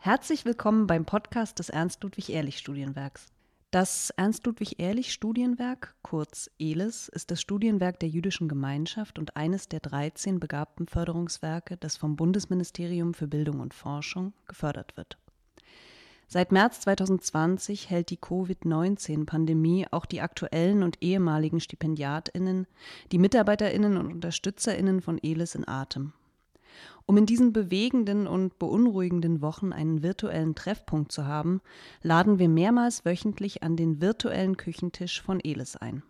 Herzlich willkommen beim Podcast des Ernst-Ludwig-Ehrlich-Studienwerks. Das Ernst-Ludwig-Ehrlich-Studienwerk, kurz ELIS, ist das Studienwerk der jüdischen Gemeinschaft und eines der 13 begabten Förderungswerke, das vom Bundesministerium für Bildung und Forschung gefördert wird. Seit März 2020 hält die Covid-19-Pandemie auch die aktuellen und ehemaligen Stipendiatinnen, die Mitarbeiterinnen und Unterstützerinnen von ELIS in Atem. Um in diesen bewegenden und beunruhigenden Wochen einen virtuellen Treffpunkt zu haben, laden wir mehrmals wöchentlich an den virtuellen Küchentisch von Elis ein.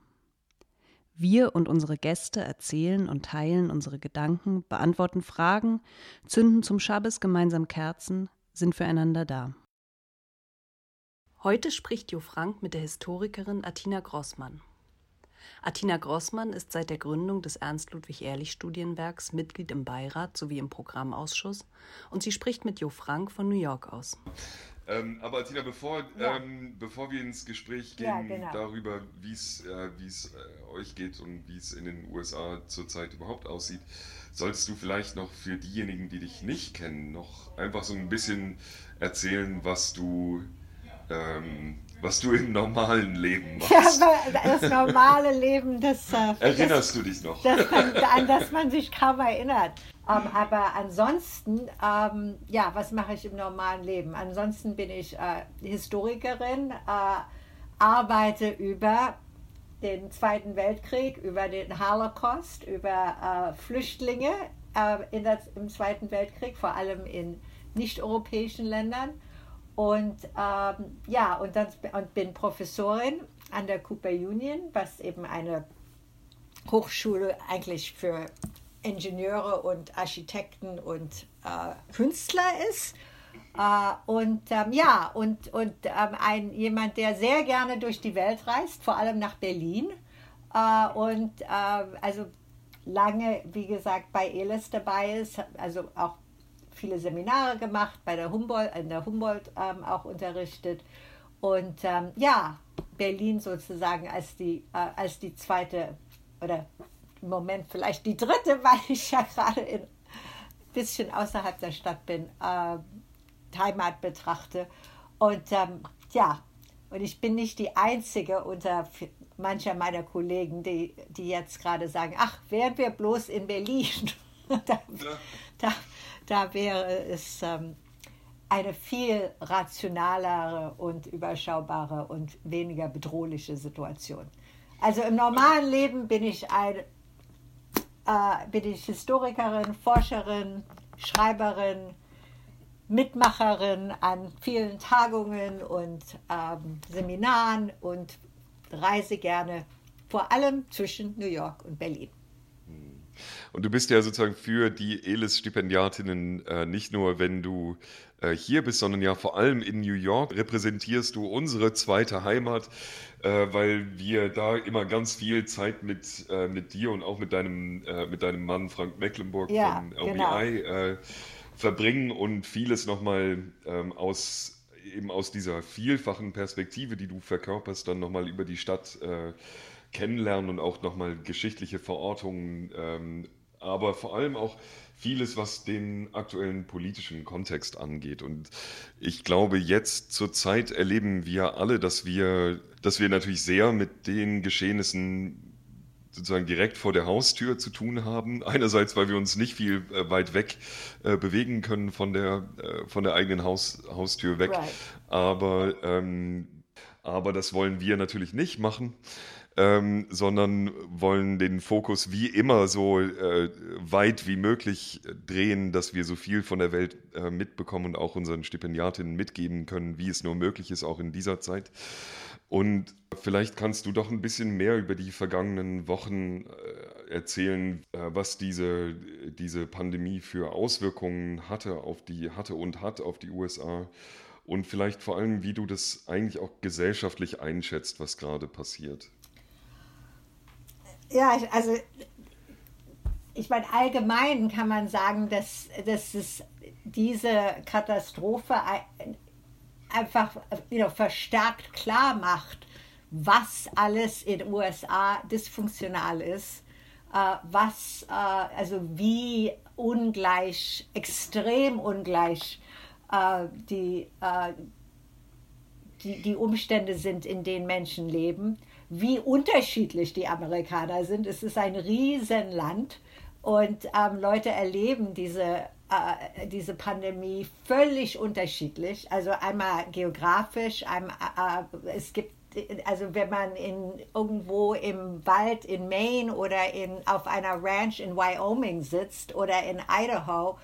Wir und unsere Gäste erzählen und teilen unsere Gedanken, beantworten Fragen, zünden zum Schabbes gemeinsam Kerzen, sind füreinander da. Heute spricht Jo Frank mit der Historikerin Atina Grossmann. Atina Grossmann ist seit der Gründung des Ernst-Ludwig-Ehrlich-Studienwerks Mitglied im Beirat sowie im Programmausschuss und sie spricht mit Jo Frank von New York aus. Ähm, aber Atina, bevor, ja. ähm, bevor wir ins Gespräch gehen ja, genau. darüber, wie es äh, äh, euch geht und wie es in den USA zurzeit überhaupt aussieht, solltest du vielleicht noch für diejenigen, die dich nicht kennen, noch einfach so ein bisschen erzählen, was du ähm, was du im normalen Leben machst. Ja, das normale Leben, das. Äh, Erinnerst das, du dich noch? Das man, an das man sich kaum erinnert. Ähm, aber ansonsten, ähm, ja, was mache ich im normalen Leben? Ansonsten bin ich äh, Historikerin, äh, arbeite über den Zweiten Weltkrieg, über den Holocaust, über äh, Flüchtlinge äh, das, im Zweiten Weltkrieg, vor allem in nicht-europäischen Ländern und ähm, ja, und, dann, und bin Professorin an der Cooper Union, was eben eine Hochschule eigentlich für Ingenieure und Architekten und äh, Künstler ist. Äh, und ähm, ja, und, und ähm, ein, jemand, der sehr gerne durch die Welt reist, vor allem nach Berlin. Äh, und äh, also lange, wie gesagt, bei ELIS dabei ist, also auch viele Seminare gemacht, bei der Humboldt, in der Humboldt ähm, auch unterrichtet. Und ähm, ja, Berlin sozusagen als die, äh, als die zweite oder im Moment vielleicht die dritte, weil ich ja gerade ein bisschen außerhalb der Stadt bin, äh, Heimat betrachte. Und ähm, ja, und ich bin nicht die Einzige unter mancher meiner Kollegen, die, die jetzt gerade sagen, ach, wären wir bloß in Berlin. da, da, da wäre es ähm, eine viel rationalere und überschaubare und weniger bedrohliche Situation. Also im normalen Leben bin ich, ein, äh, bin ich Historikerin, Forscherin, Schreiberin, Mitmacherin an vielen Tagungen und ähm, Seminaren und reise gerne vor allem zwischen New York und Berlin. Und du bist ja sozusagen für die ELIS-Stipendiatinnen äh, nicht nur, wenn du äh, hier bist, sondern ja vor allem in New York repräsentierst du unsere zweite Heimat, äh, weil wir da immer ganz viel Zeit mit, äh, mit dir und auch mit deinem, äh, mit deinem Mann Frank Mecklenburg ja, von LBI genau. Äh, verbringen und vieles nochmal ähm, aus eben aus dieser vielfachen Perspektive, die du verkörperst, dann nochmal über die Stadt äh, kennenlernen und auch nochmal geschichtliche Verortungen, ähm, aber vor allem auch vieles, was den aktuellen politischen Kontext angeht. Und ich glaube, jetzt zur Zeit erleben wir alle, dass wir, dass wir natürlich sehr mit den Geschehnissen sozusagen direkt vor der Haustür zu tun haben. Einerseits, weil wir uns nicht viel äh, weit weg äh, bewegen können von der, äh, von der eigenen Haus, Haustür weg. Right. Aber, ähm, aber das wollen wir natürlich nicht machen ähm, sondern wollen den Fokus wie immer so äh, weit wie möglich drehen, dass wir so viel von der Welt äh, mitbekommen und auch unseren Stipendiatinnen mitgeben können, wie es nur möglich ist, auch in dieser Zeit. Und vielleicht kannst du doch ein bisschen mehr über die vergangenen Wochen äh, erzählen, äh, was diese, diese Pandemie für Auswirkungen hatte auf die, hatte und hat auf die USA und vielleicht vor allem, wie du das eigentlich auch gesellschaftlich einschätzt, was gerade passiert. Ja, also ich meine, allgemein kann man sagen, dass, dass es diese Katastrophe einfach you know, verstärkt klar macht, was alles in den USA dysfunktional ist, äh, was, äh, also wie ungleich, extrem ungleich äh, die, die, die Umstände sind, in denen Menschen leben, wie unterschiedlich die Amerikaner sind. Es ist ein Riesenland und ähm, Leute erleben diese, äh, diese Pandemie völlig unterschiedlich. Also einmal geografisch, einmal, äh, es gibt also wenn man in, irgendwo im Wald in Maine oder in, auf einer Ranch in Wyoming sitzt oder in Idaho,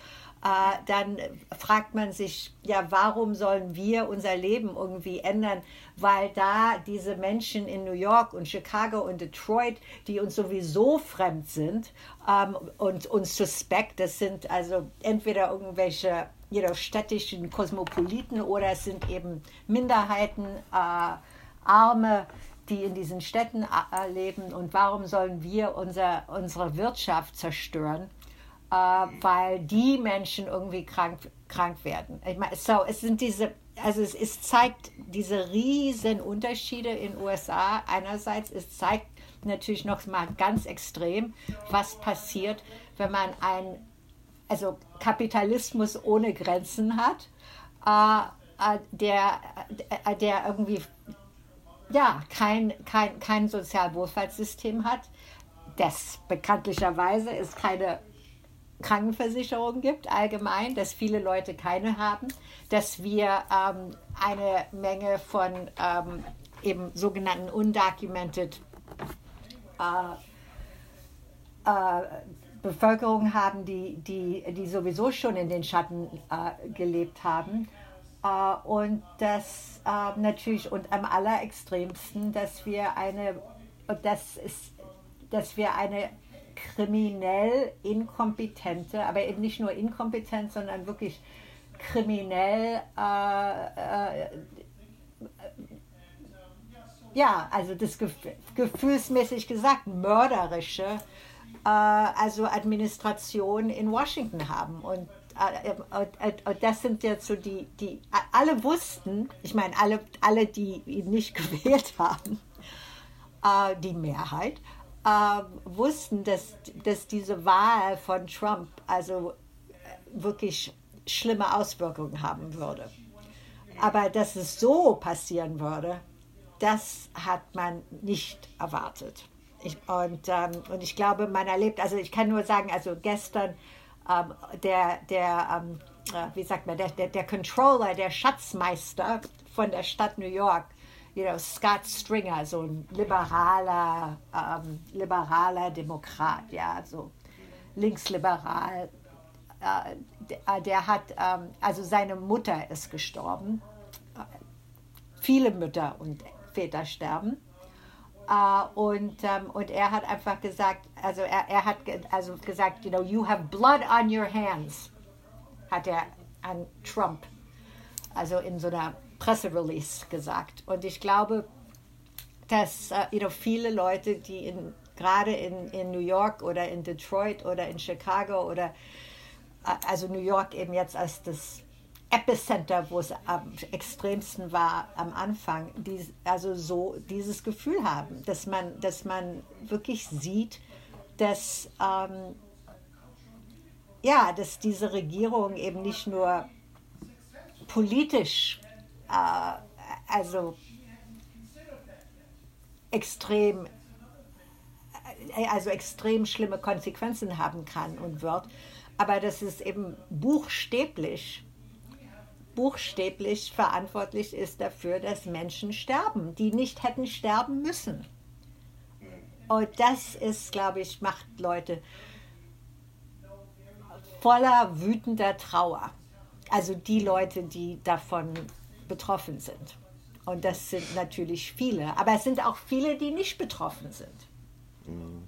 dann fragt man sich, ja, warum sollen wir unser Leben irgendwie ändern? Weil da diese Menschen in New York und Chicago und Detroit, die uns sowieso fremd sind ähm, und uns suspekt, das sind also entweder irgendwelche you know, städtischen Kosmopoliten oder es sind eben Minderheiten, äh, Arme, die in diesen Städten äh, leben. Und warum sollen wir unser, unsere Wirtschaft zerstören? Äh, weil die Menschen irgendwie krank, krank werden. Ich meine, so, es sind diese, also es, es zeigt diese riesen Unterschiede in USA. Einerseits, es zeigt natürlich noch mal ganz extrem, was passiert, wenn man ein, also Kapitalismus ohne Grenzen hat, äh, äh der, äh, der irgendwie ja, kein, kein, kein Sozialwohlfahrtssystem hat, das bekanntlicherweise ist keine Krankenversicherung gibt, allgemein, dass viele Leute keine haben, dass wir ähm, eine Menge von ähm, eben sogenannten undocumented äh, äh, Bevölkerung haben, die, die, die sowieso schon in den Schatten äh, gelebt haben. Äh, und das äh, natürlich und am allerextremsten, dass wir eine, das ist, dass wir eine kriminell inkompetente, aber eben nicht nur inkompetent, sondern wirklich kriminell, äh, äh, ja, also das Gef gefühlsmäßig gesagt, mörderische, äh, also Administration in Washington haben. Und äh, äh, äh, das sind jetzt so die, die alle wussten, ich meine, alle, alle, die ihn nicht gewählt haben, die Mehrheit, äh, wussten, dass, dass diese Wahl von Trump also äh, wirklich schlimme Auswirkungen haben würde. Aber dass es so passieren würde, das hat man nicht erwartet. Ich, und, ähm, und ich glaube, man erlebt, also ich kann nur sagen, also gestern ähm, der, der ähm, äh, wie sagt man, der, der, der Controller, der Schatzmeister von der Stadt New York, you know, Scott Stringer, so ein liberaler, ähm, liberaler Demokrat, ja, so linksliberal. Äh, der, hat, ähm, also seine Mutter ist gestorben. Viele Mütter und Väter sterben. Uh, und, um, ähm, und er hat einfach gesagt, also er, er hat ge also gesagt, you know, you have blood on your hands, hat er an Trump, also in so einer Presserelease gesagt. Und ich glaube, dass uh, you know, viele Leute, die in, gerade in, in New York oder in Detroit oder in Chicago oder uh, also New York eben jetzt als das Epicenter, wo es am extremsten war am Anfang, die, also so dieses Gefühl haben, dass man, dass man wirklich sieht, dass ähm, ja, dass diese Regierung eben nicht nur politisch äh, also extrem, äh, also extrem schlimme Konsequenzen haben kann und wird, aber dass es eben buchstäblich, buchstäblich verantwortlich ist dafür, dass Menschen sterben, die nicht hätten sterben müssen. Und das ist, glaube ich, macht Leute voller wütender Trauer. Also die Leute, die davon betroffen sind. Und das sind natürlich viele. Aber es sind auch viele, die nicht betroffen sind. Mhm.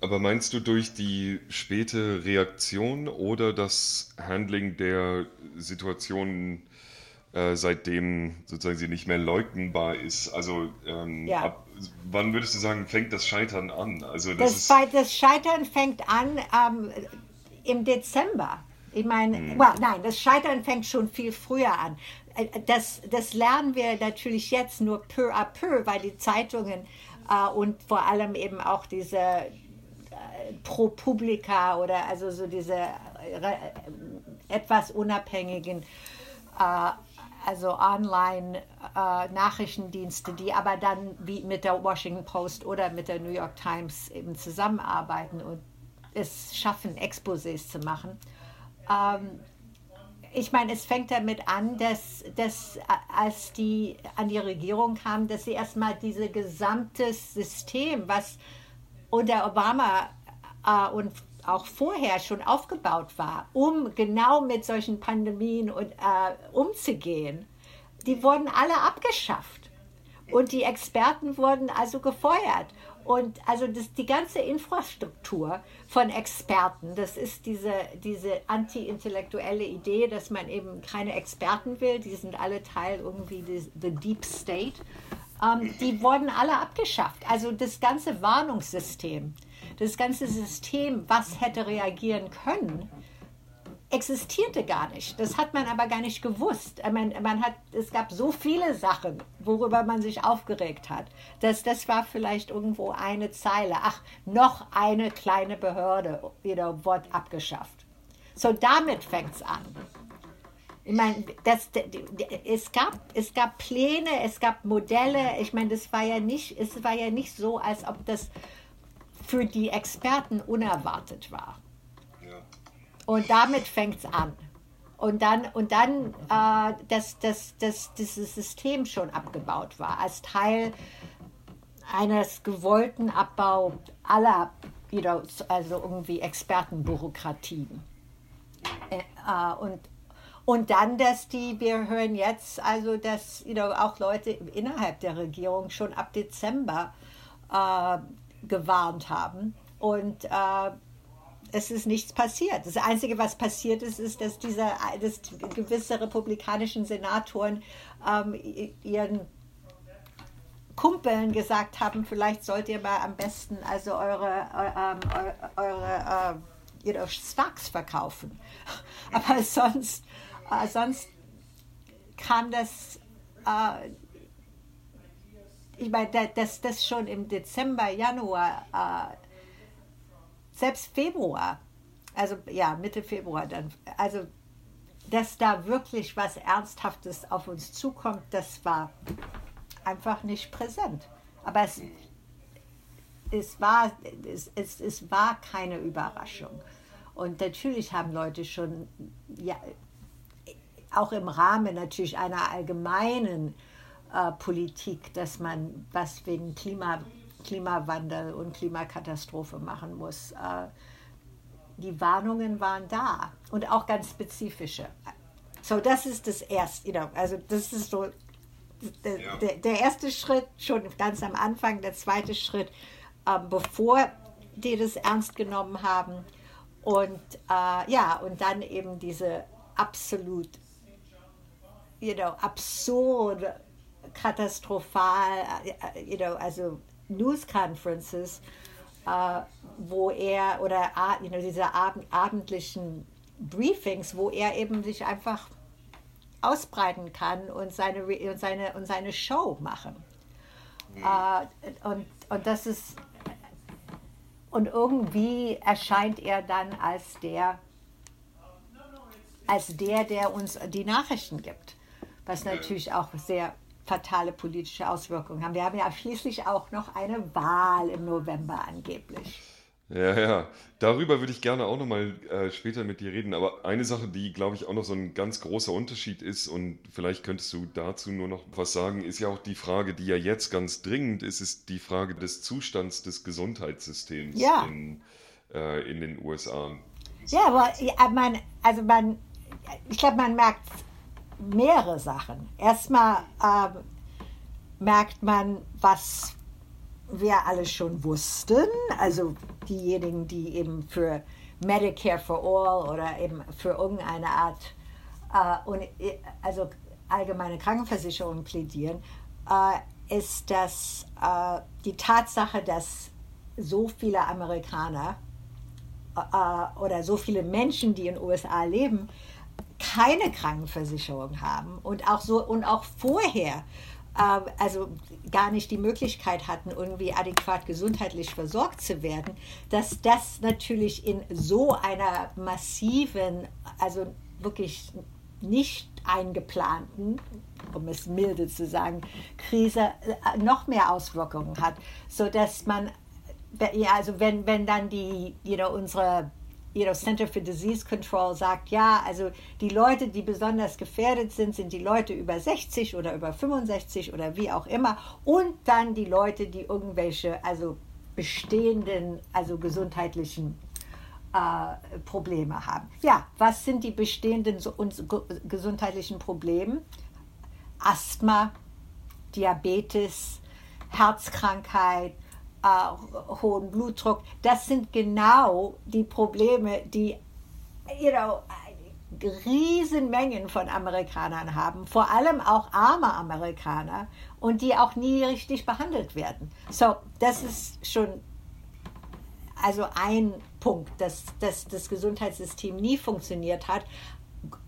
Aber meinst du durch die späte Reaktion oder das Handling der Situation, äh, seitdem sozusagen sie nicht mehr leugnbar ist? Also ähm, ja. ab, wann würdest du sagen, fängt das Scheitern an? Also das, das, das Scheitern fängt an ähm, im Dezember. Ich meine, mhm. well, nein, das Scheitern fängt schon viel früher an. Äh, das, das lernen wir natürlich jetzt nur peu à peu, weil die Zeitungen äh, und vor allem eben auch diese äh, Pro Publica oder also so diese äh, etwas unabhängigen äh, also Online-Nachrichtendienste, äh, die aber dann wie mit der Washington Post oder mit der New York Times eben zusammenarbeiten und es schaffen, Exposés zu machen. Ähm, ich meine, es fängt damit an, dass, dass als die an die Regierung kamen, dass sie erstmal dieses gesamte System, was unter Obama äh, und auch vorher schon aufgebaut war, um genau mit solchen Pandemien und, äh, umzugehen, die wurden alle abgeschafft. Und die Experten wurden also gefeuert. Und also das, die ganze Infrastruktur von Experten, das ist diese, diese anti-intellektuelle Idee, dass man eben keine Experten will, die sind alle Teil irgendwie des the Deep State, ähm, die wurden alle abgeschafft. Also das ganze Warnungssystem, das ganze System, was hätte reagieren können, existierte gar nicht. Das hat man aber gar nicht gewusst. Man, man hat, es gab so viele Sachen, worüber man sich aufgeregt hat. dass das war vielleicht irgendwo eine Zeile. Ach, noch eine kleine Behörde, wieder Wort abgeschafft. So damit fängt es an. Ich meine, das, es, gab, es gab Pläne, es gab Modelle. Ich meine, das war ja nicht, es war ja nicht so, als ob das für die Experten unerwartet war. Und damit fängt es an. Und dann, und dann äh, dass, dass, dass dieses System schon abgebaut war, als Teil eines gewollten Abbau aller, you know, also irgendwie Expertenbürokratien. Äh, äh, und, und dann, dass die, wir hören jetzt, also dass you know, auch Leute innerhalb der Regierung schon ab Dezember äh, gewarnt haben. Und äh, es ist nichts passiert. Das Einzige, was passiert ist, ist, dass, diese, dass gewisse republikanischen Senatoren ähm, ihren Kumpeln gesagt haben, vielleicht sollt ihr mal am besten also eure, ähm, eure äh, know, Stocks verkaufen. Aber sonst, äh, sonst kam das äh, ich meine, dass das schon im Dezember, Januar, äh, selbst Februar, also ja, Mitte Februar dann, also dass da wirklich was Ernsthaftes auf uns zukommt, das war einfach nicht präsent. Aber es, es, war, es, es, es war keine Überraschung. Und natürlich haben Leute schon, ja, auch im Rahmen natürlich einer allgemeinen äh, Politik, dass man was wegen Klima, Klimawandel und Klimakatastrophe machen muss. Äh, die Warnungen waren da und auch ganz spezifische. So, das ist das erste, you know, also das ist so der, ja. der, der, erste Schritt schon ganz am Anfang, der zweite Schritt, äh, bevor die das ernst genommen haben. Und äh, ja, und dann eben diese absolut, you know, absurde katastrophal, äh, you know, also News Conferences, uh, wo er oder you know, diese ab abendlichen Briefings, wo er eben sich einfach ausbreiten kann und seine, und seine, und seine Show machen. Mhm. Uh, und, und das ist und irgendwie erscheint er dann als der als der, der uns die Nachrichten gibt, was natürlich auch sehr fatale politische Auswirkungen haben. Wir haben ja schließlich auch noch eine Wahl im November angeblich. Ja, ja, darüber würde ich gerne auch nochmal äh, später mit dir reden. Aber eine Sache, die, glaube ich, auch noch so ein ganz großer Unterschied ist, und vielleicht könntest du dazu nur noch was sagen, ist ja auch die Frage, die ja jetzt ganz dringend ist, ist die Frage des Zustands des Gesundheitssystems ja. in, äh, in den USA. Ja, aber man, also man, ich glaube, man merkt mehrere Sachen. Erstmal äh, merkt man, was wir alle schon wussten, also diejenigen, die eben für Medicare for All oder eben für irgendeine Art äh, und, also allgemeine Krankenversicherung plädieren, äh, ist, dass äh, die Tatsache, dass so viele Amerikaner äh, oder so viele Menschen, die in den USA leben, keine Krankenversicherung haben und auch so und auch vorher äh, also gar nicht die Möglichkeit hatten, irgendwie adäquat gesundheitlich versorgt zu werden, dass das natürlich in so einer massiven, also wirklich nicht eingeplanten, um es milde zu sagen, Krise äh, noch mehr Auswirkungen hat, sodass man, ja, also wenn, wenn dann die, you know, unsere you know, Center for Disease Control sagt, ja, also die Leute, die besonders gefährdet sind, sind die Leute über 60 oder über 65 oder wie auch immer und dann die Leute, die irgendwelche, also bestehenden, also gesundheitlichen äh, Probleme haben. Ja, was sind die bestehenden so, gesundheitlichen Probleme? Asthma, Diabetes, Herzkrankheit, äh, hohen Blutdruck. Das sind genau die Probleme, die you know, Riesenmengen von Amerikanern haben, vor allem auch arme Amerikaner und die auch nie richtig behandelt werden. So, das ist schon also ein Punkt, dass, dass das Gesundheitssystem nie funktioniert hat,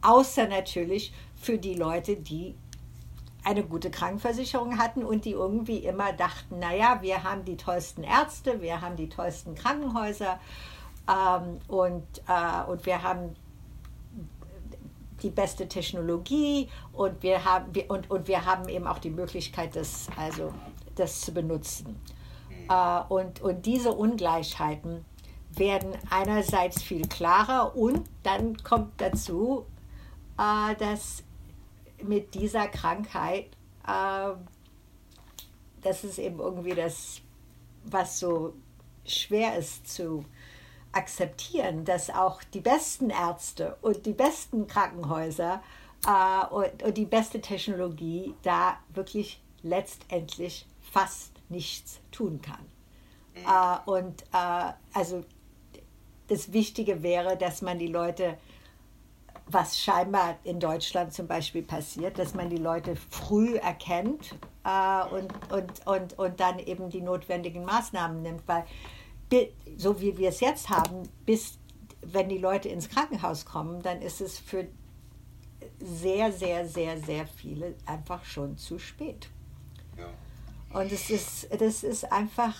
außer natürlich für die Leute, die eine gute Krankenversicherung hatten und die irgendwie immer dachten, naja, wir haben die tollsten Ärzte, wir haben die tollsten Krankenhäuser ähm, und, äh, und wir haben die beste Technologie und wir haben, wir, und, und wir haben eben auch die Möglichkeit, das, also, das zu benutzen. Äh, und, und diese Ungleichheiten werden einerseits viel klarer und dann kommt dazu, äh, dass mit dieser Krankheit, äh, das ist eben irgendwie das, was so schwer ist zu akzeptieren, dass auch die besten Ärzte und die besten Krankenhäuser äh, und, und die beste Technologie da wirklich letztendlich fast nichts tun kann. Äh, und äh, also das Wichtige wäre, dass man die Leute, was scheinbar in Deutschland zum Beispiel passiert, dass man die Leute früh erkennt äh, und, und, und, und dann eben die notwendigen Maßnahmen nimmt. Weil so wie wir es jetzt haben, bis wenn die Leute ins Krankenhaus kommen, dann ist es für sehr, sehr, sehr, sehr viele einfach schon zu spät. Ja. Und es ist, das ist einfach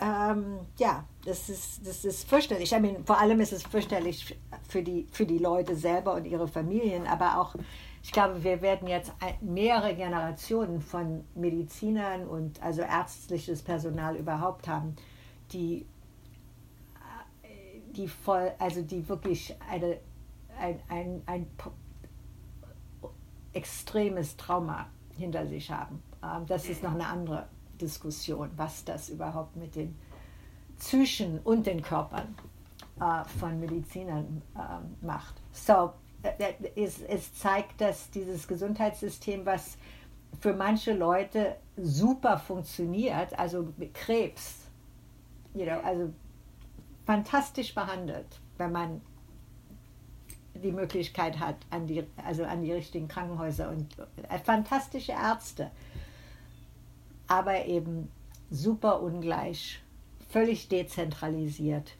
ähm, ja, das ist, das ist fürchterlich. I mean, vor allem ist es fürchterlich für die, für die Leute selber und ihre Familien, aber auch, ich glaube, wir werden jetzt mehrere Generationen von Medizinern und also ärztliches Personal überhaupt haben, die, die voll, also die wirklich eine, ein, ein, ein extremes Trauma hinter sich haben. Ähm, das ist noch eine andere Diskussion, was das überhaupt mit den Psychen und den Körpern äh, von Medizinern äh, macht. So, äh, es, es zeigt, dass dieses Gesundheitssystem, was für manche Leute super funktioniert, also Krebs, you know, also fantastisch behandelt, wenn man die Möglichkeit hat, an die, also an die richtigen Krankenhäuser und äh, fantastische Ärzte aber eben super ungleich, völlig dezentralisiert.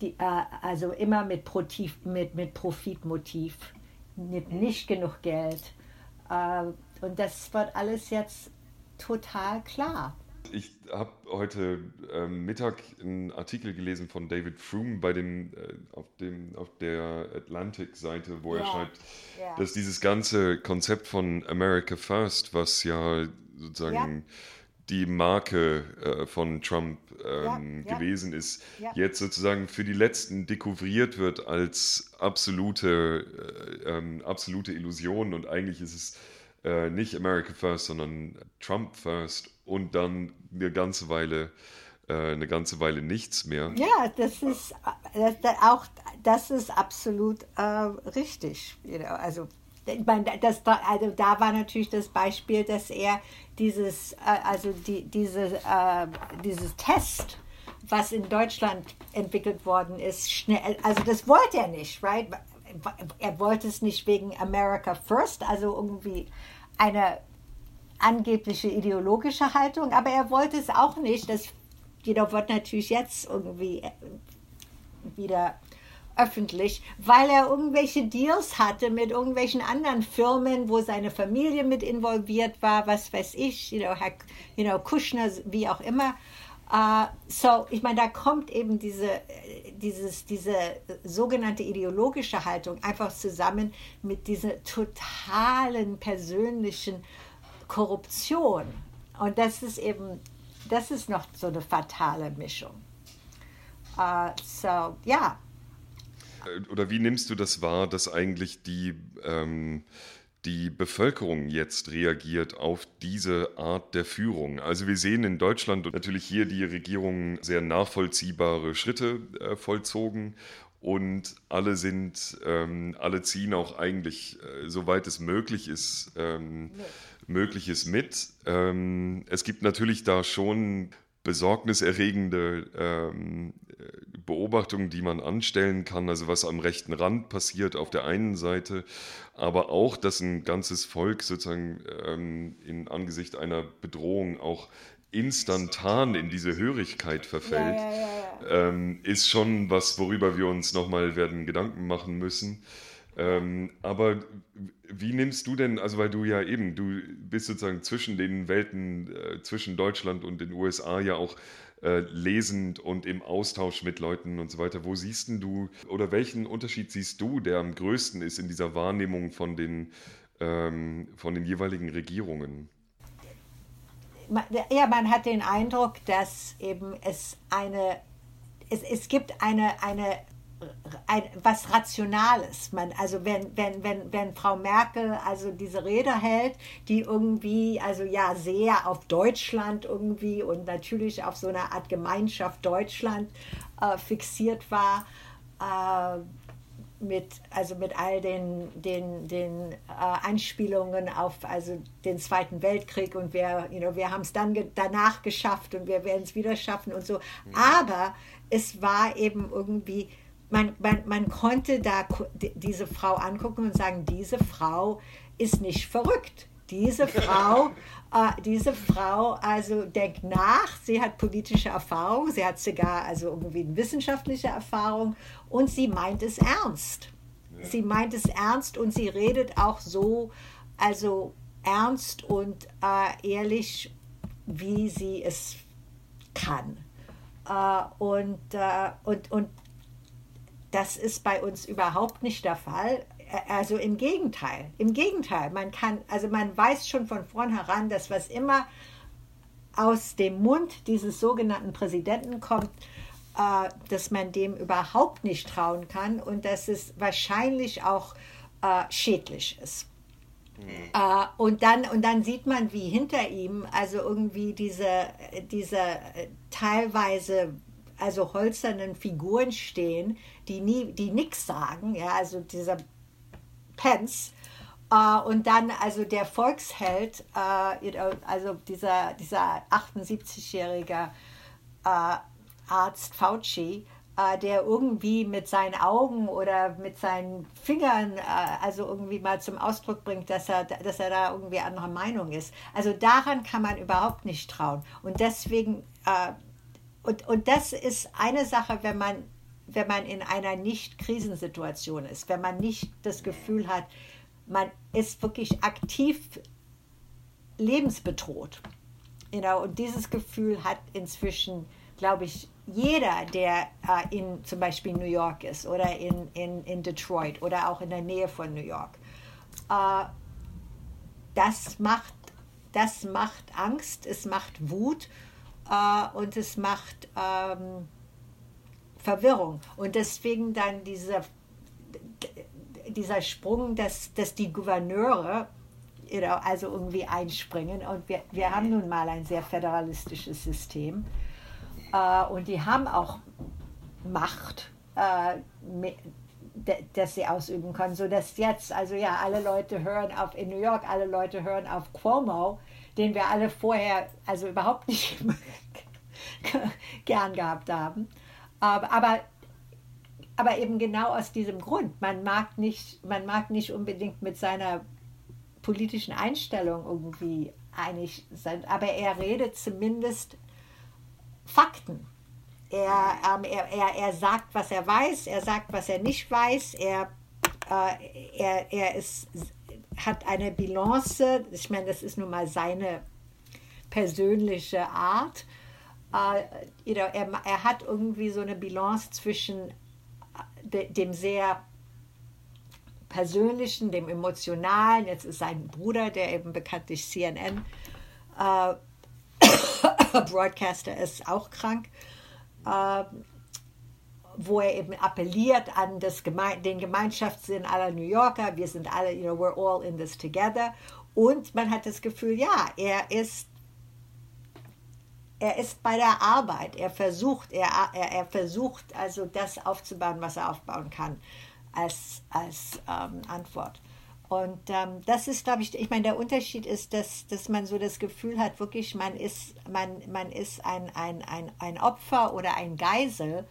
Die, äh, also immer mit, Protiv, mit, mit Profitmotiv, mit nicht genug Geld. Äh, und das wird alles jetzt total klar. Ich habe heute äh, Mittag einen Artikel gelesen von David Froome bei dem, äh, auf, dem, auf der Atlantic-Seite, wo ja. er schreibt, ja. dass dieses ganze Konzept von America First, was ja sozusagen ja. Die Marke äh, von Trump ähm, gewesen ist, jetzt sozusagen für die Letzten dekouvriert wird als absolute, äh, ähm, absolute Illusion und eigentlich ist es äh, nicht America First, sondern Trump First und dann eine ganze Weile äh, eine ganze Weile nichts mehr. Ja, das ist das, das auch das ist absolut äh, richtig. You know, also das, also da war natürlich das Beispiel, dass er dieses, äh, also die, diese, äh, dieses Test, was in Deutschland entwickelt worden ist, schnell, also das wollte er nicht, right? Er wollte es nicht wegen America First, also irgendwie eine angebliche ideologische Haltung, aber er wollte es auch nicht. Das jeder wird natürlich jetzt irgendwie wieder öffentlich, weil er irgendwelche Deals hatte mit irgendwelchen anderen Firmen, wo seine Familie mit involviert war, was weiß ich, you know, Herr, you know Kushner, wie auch immer. Uh, so, ich meine, da kommt eben diese, dieses, diese sogenannte ideologische Haltung einfach zusammen mit dieser totalen persönlichen Korruption. Und das ist eben, das ist noch so eine fatale Mischung. Uh, so, ja. Oder wie nimmst du das wahr, dass eigentlich die ähm, die Bevölkerung jetzt reagiert auf diese Art der Führung. Also wir sehen in Deutschland natürlich hier die Regierung sehr nachvollziehbare Schritte äh, vollzogen und alle sind, ähm, alle ziehen auch eigentlich, äh, soweit es möglich ist, ähm, möglich ist mit. Ähm, es gibt natürlich da schon besorgniserregende ähm, Beobachtungen, die man anstellen kann, also was am rechten Rand passiert auf der einen Seite, aber auch, dass ein ganzes Volk sozusagen ähm, in Angesicht einer Bedrohung auch instantan in diese Hörigkeit verfällt, ja, ja, ja, ähm, ist schon was, worüber wir uns nochmal werden Gedanken machen müssen. Ähm, aber wie nimmst du denn, also weil du ja eben, du bist sozusagen zwischen den Welten, äh, zwischen Deutschland und den USA ja auch äh, lesend und im Austausch mit Leuten und so weiter. Wo siehst du oder welchen Unterschied siehst du, der am größten ist in dieser Wahrnehmung von den, ähm, von den jeweiligen Regierungen? Ja, man hat den Eindruck, dass eben es eine, es, es gibt eine, eine ein, was Rationales. Man, also wenn, wenn, wenn, wenn Frau Merkel also diese Rede hält, die irgendwie, also ja, sehr auf Deutschland irgendwie und natürlich auf so eine Art Gemeinschaft Deutschland äh, fixiert war, äh, mit, also mit all den, den, den äh, Anspielungen auf also den Zweiten Weltkrieg und wir, you know, wir haben es dann danach geschafft und wir werden es wieder schaffen und so. Mhm. Aber es war eben irgendwie man, man, man konnte da diese Frau angucken und sagen, diese Frau ist nicht verrückt. Diese Frau, äh, diese Frau also denkt nach, sie hat politische Erfahrung, sie hat sogar also irgendwie eine wissenschaftliche Erfahrung und sie meint es ernst. Ja. Sie meint es ernst und sie redet auch so, also ernst und äh, ehrlich, wie sie es kann. Äh, und, äh, und, und das ist bei uns überhaupt nicht der Fall. Also im Gegenteil, im Gegenteil, man kann, also man weiß schon von vornherein, dass was immer aus dem Mund dieses sogenannten Präsidenten kommt, äh, dass man dem überhaupt nicht trauen kann und dass es wahrscheinlich auch äh, schädlich ist. Mhm. Äh, und, dann, und dann sieht man, wie hinter ihm also irgendwie diese, diese äh, teilweise also holzernen Figuren stehen, die nie, die nichts sagen, ja, also dieser Pence. Uh, und dann also der Volksheld, uh, also dieser, dieser 78-jährige uh, äh, Arzt Fauci, der irgendwie mit seinen Augen oder mit seinen Fingern also irgendwie mal zum Ausdruck bringt, dass er, dass er da irgendwie anderer Meinung ist. Also daran kann man überhaupt nicht trauen. Und deswegen und, und das ist eine Sache, wenn man, wenn man in einer Nicht-Krisensituation ist, wenn man nicht das Gefühl hat, man ist wirklich aktiv lebensbedroht. Know, und dieses Gefühl hat inzwischen, glaube ich, jeder, der äh, in zum Beispiel New York ist oder in, in, in Detroit oder auch in der Nähe von New York. Äh, das, macht, das macht Angst, es macht Wut äh, und es macht ähm, Verwirrung. Und deswegen dann dieser, dieser Sprung, dass, dass die Gouverneure you know, also irgendwie einspringen. Und wir, wir haben nun mal ein sehr föderalistisches System. Äh, und die haben auch Macht, äh, das sie ausüben können, sodass jetzt, also ja, alle Leute hören auf, in New York, alle Leute hören auf Cuomo, den wir alle vorher also überhaupt nicht gern gehabt haben. Aber, aber eben genau aus diesem Grund. Man mag nicht, man mag nicht unbedingt mit seiner politischen Einstellung irgendwie einig sein, aber er redet zumindest Fakten. Er, ähm, er, er, er sagt, was er weiß, er sagt, was er nicht weiß, er, äh, er, er ist hat eine Balance, ich meine, das ist nun mal seine persönliche Art, know, er, er hat irgendwie so eine Balance zwischen de, dem sehr persönlichen, dem emotionalen. Jetzt ist sein Bruder, der eben bekanntlich CNN äh, Broadcaster ist, auch krank. Äh, wo er eben appelliert an das Geme den Gemeinschaftssinn aller New Yorker. Wir sind alle, you know, we're all in this together. Und man hat das Gefühl, ja, er ist er ist bei der Arbeit. Er versucht, er, er, er versucht also das aufzubauen, was er aufbauen kann als, als ähm, Antwort. Und ähm, das ist, glaube ich, ich meine, der Unterschied ist, dass, dass man so das Gefühl hat, wirklich, man ist, man, man ist ein, ein, ein, ein Opfer oder ein Geisel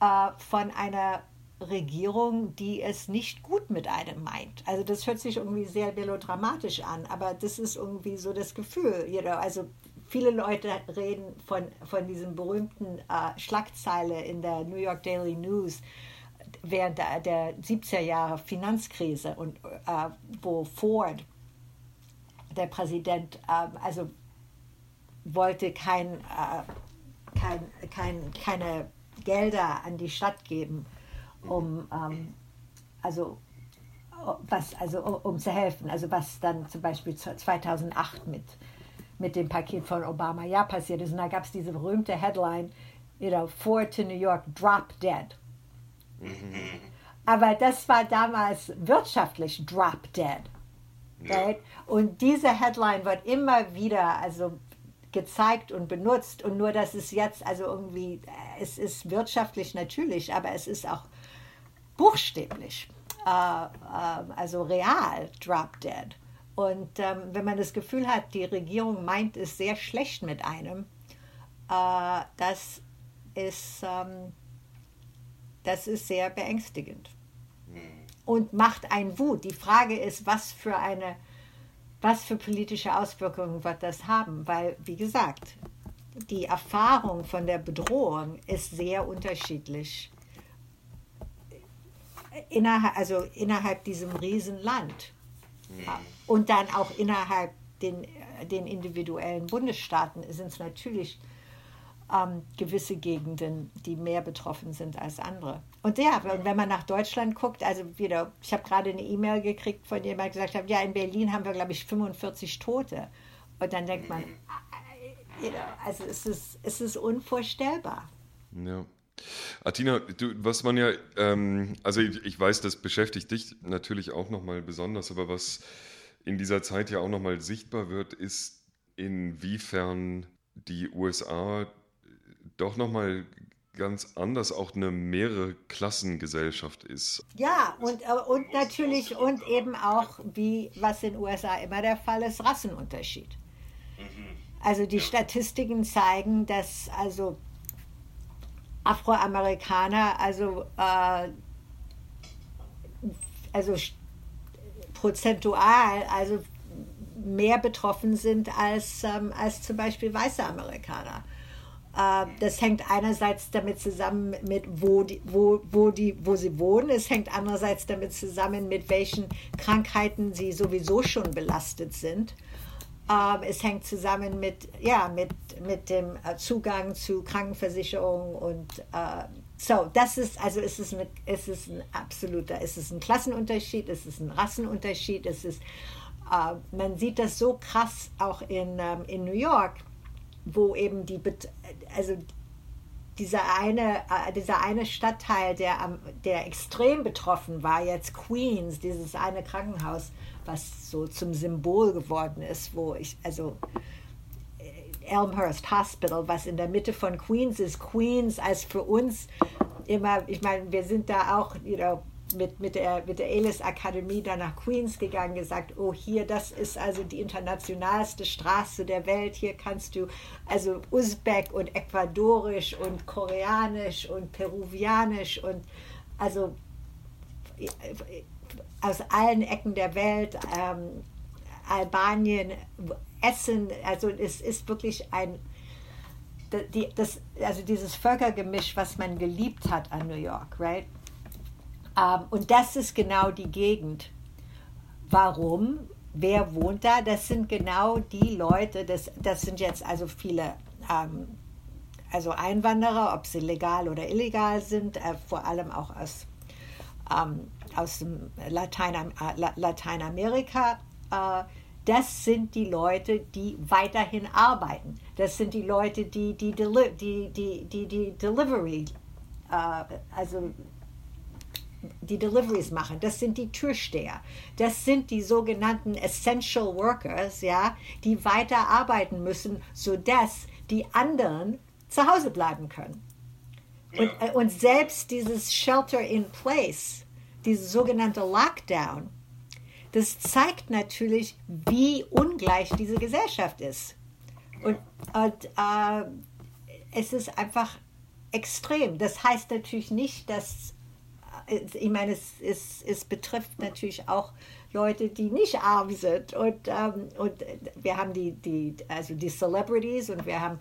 äh, von einer Regierung, die es nicht gut mit einem meint. Also das hört sich irgendwie sehr melodramatisch an, aber das ist irgendwie so das Gefühl. You know? Also viele Leute reden von, von diesem berühmten äh, Schlagzeile in der New York Daily News, während der, der 70er Jahre Finanzkrise und äh, wo Ford, der Präsident, äh, also wollte kein, äh, kein, kein, keine Gelder an die Stadt geben, um ähm, also was also um zu helfen, also was dann zum Beispiel 2008 mit mit dem Paket von Obama ja passiert ist. Und da gab es diese berühmte Headline, you know, Ford to New York, drop dead. Aber das war damals wirtschaftlich drop dead. Right? Und diese Headline wird immer wieder also gezeigt und benutzt und nur, dass es jetzt also irgendwie, es ist wirtschaftlich natürlich, aber es ist auch buchstäblich, äh, äh, also real drop dead. Und ähm, wenn man das Gefühl hat, die Regierung meint es sehr schlecht mit einem, äh, das ist ähm, das ist sehr beängstigend und macht einen Wut. Die Frage ist, was für eine, was für politische Auswirkungen wird das haben? Weil, wie gesagt, die Erfahrung von der Bedrohung ist sehr unterschiedlich. Innerhalb, also innerhalb diesem Riesenland und dann auch innerhalb den, den individuellen Bundesstaaten sind es natürlich ähm, gewisse Gegenden, die mehr betroffen sind als andere. Und ja, wenn man nach Deutschland guckt, also wieder, ich habe gerade eine E-Mail gekriegt, von jemand gesagt hat, ja, in Berlin haben wir, glaube ich, 45 Tote. Und dann denkt man, also es ist, es ist unvorstellbar. Ja. Atina, du, was man ja, ähm, also ich, ich, weiß, das beschäftigt dich natürlich auch nochmal besonders, aber was in dieser Zeit ja auch nochmal sichtbar wird, ist, inwiefern die USA doch nochmal ganz anders auch eine mehrere Klassengesellschaft ist. Ja, und, äh, und natürlich und eben auch, wie was in den USA immer der Fall ist, Rassenunterschied. Also die. Statistiken zeigen, dass also Afroamerikaner also, äh, also prozentual also mehr betroffen sind als, ähm, als zum Beispiel weiße Amerikaner. Äh, das hängt einerseits damit zusammen, mit wo, die, wo, wo, die, wo sie wohnen. Es hängt andererseits damit zusammen, mit welchen Krankheiten sie sowieso schon belastet sind. Ähm, es hängt zusammen mit, ja, mit, mit dem äh, Zugang zu Krankenversicherung und äh, so, das ist, also es ist, mit, es ist ein absoluter, es ist ein Klassenunterschied, es ist ein Rassenunterschied, es ist, äh, man sieht das so krass auch in, ähm, in New York wo eben die, also dieser eine, äh, dieser eine Stadtteil, der, der extrem betroffen war, jetzt Queens, dieses eine Krankenhaus, was so zum Symbol geworden ist, wo ich, also äh, Elmhurst Hospital, was in der Mitte von Queens ist. Queens als für uns immer, ich meine, wir sind da auch, you know, mit, mit der, mit der Elis Akademie dann nach Queens gegangen, gesagt, oh hier, das ist also die internationalste Straße der Welt, hier kannst du also Usbek und Ecuadorisch und Koreanisch und Peruvianisch und also aus allen Ecken der Welt, ähm, Albanien, Essen, also es ist wirklich ein die, das, also dieses Völkergemisch, was man geliebt hat an New York, right? Ähm, und das ist genau die Gegend. Warum? Wer wohnt da? Das sind genau die Leute, das, das sind jetzt also viele ähm, also Einwanderer, ob sie legal oder illegal sind, äh, vor allem auch aus, ähm, aus dem Latein, äh, Lateinamerika, äh, das sind die Leute, die weiterhin arbeiten. Das sind die Leute, die die, Deli die, die, die, die Delivery, äh, also die Deliveries machen. Das sind die Türsteher. Das sind die sogenannten Essential Workers, ja, die weiter arbeiten müssen, sodass die anderen zu Hause bleiben können. Und, und selbst dieses Shelter in Place, dieses sogenannte Lockdown, das zeigt natürlich, wie ungleich diese Gesellschaft ist. Und, und äh, es ist einfach extrem. Das heißt natürlich nicht, dass, äh, ich meine, es, es, es betrifft natürlich auch Leute, die nicht arm sind. Und, ähm, und wir haben die, die, also die Celebrities und wir haben,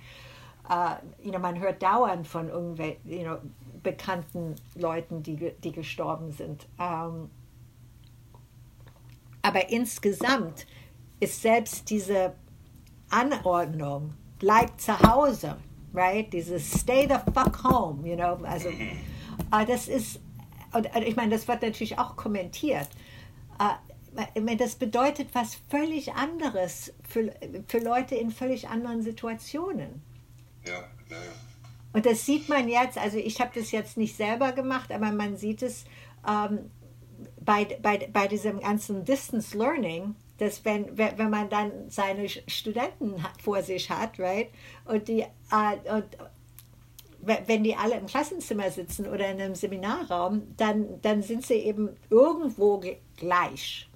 äh, you know, man hört dauernd von irgendwelchen you know, bekannten Leuten, die, die gestorben sind. Ähm, aber insgesamt ist selbst diese Anordnung, bleibt zu Hause, right? Dieses Stay the fuck home, you know, also uh, das ist, und ich meine, das wird natürlich auch kommentiert. Uh, das bedeutet was völlig anderes für, für Leute in völlig anderen Situationen. Ja, ja, ja. Und das sieht man jetzt, also ich habe das jetzt nicht selber gemacht, aber man sieht es, ähm, bei, bei, bei diesem ganzen Distance Learning, dass wenn, wenn man dann seine Studenten vor sich hat, right, und die uh, und wenn die alle im Klassenzimmer sitzen oder in einem Seminarraum, dann, dann sind sie eben irgendwo gleich.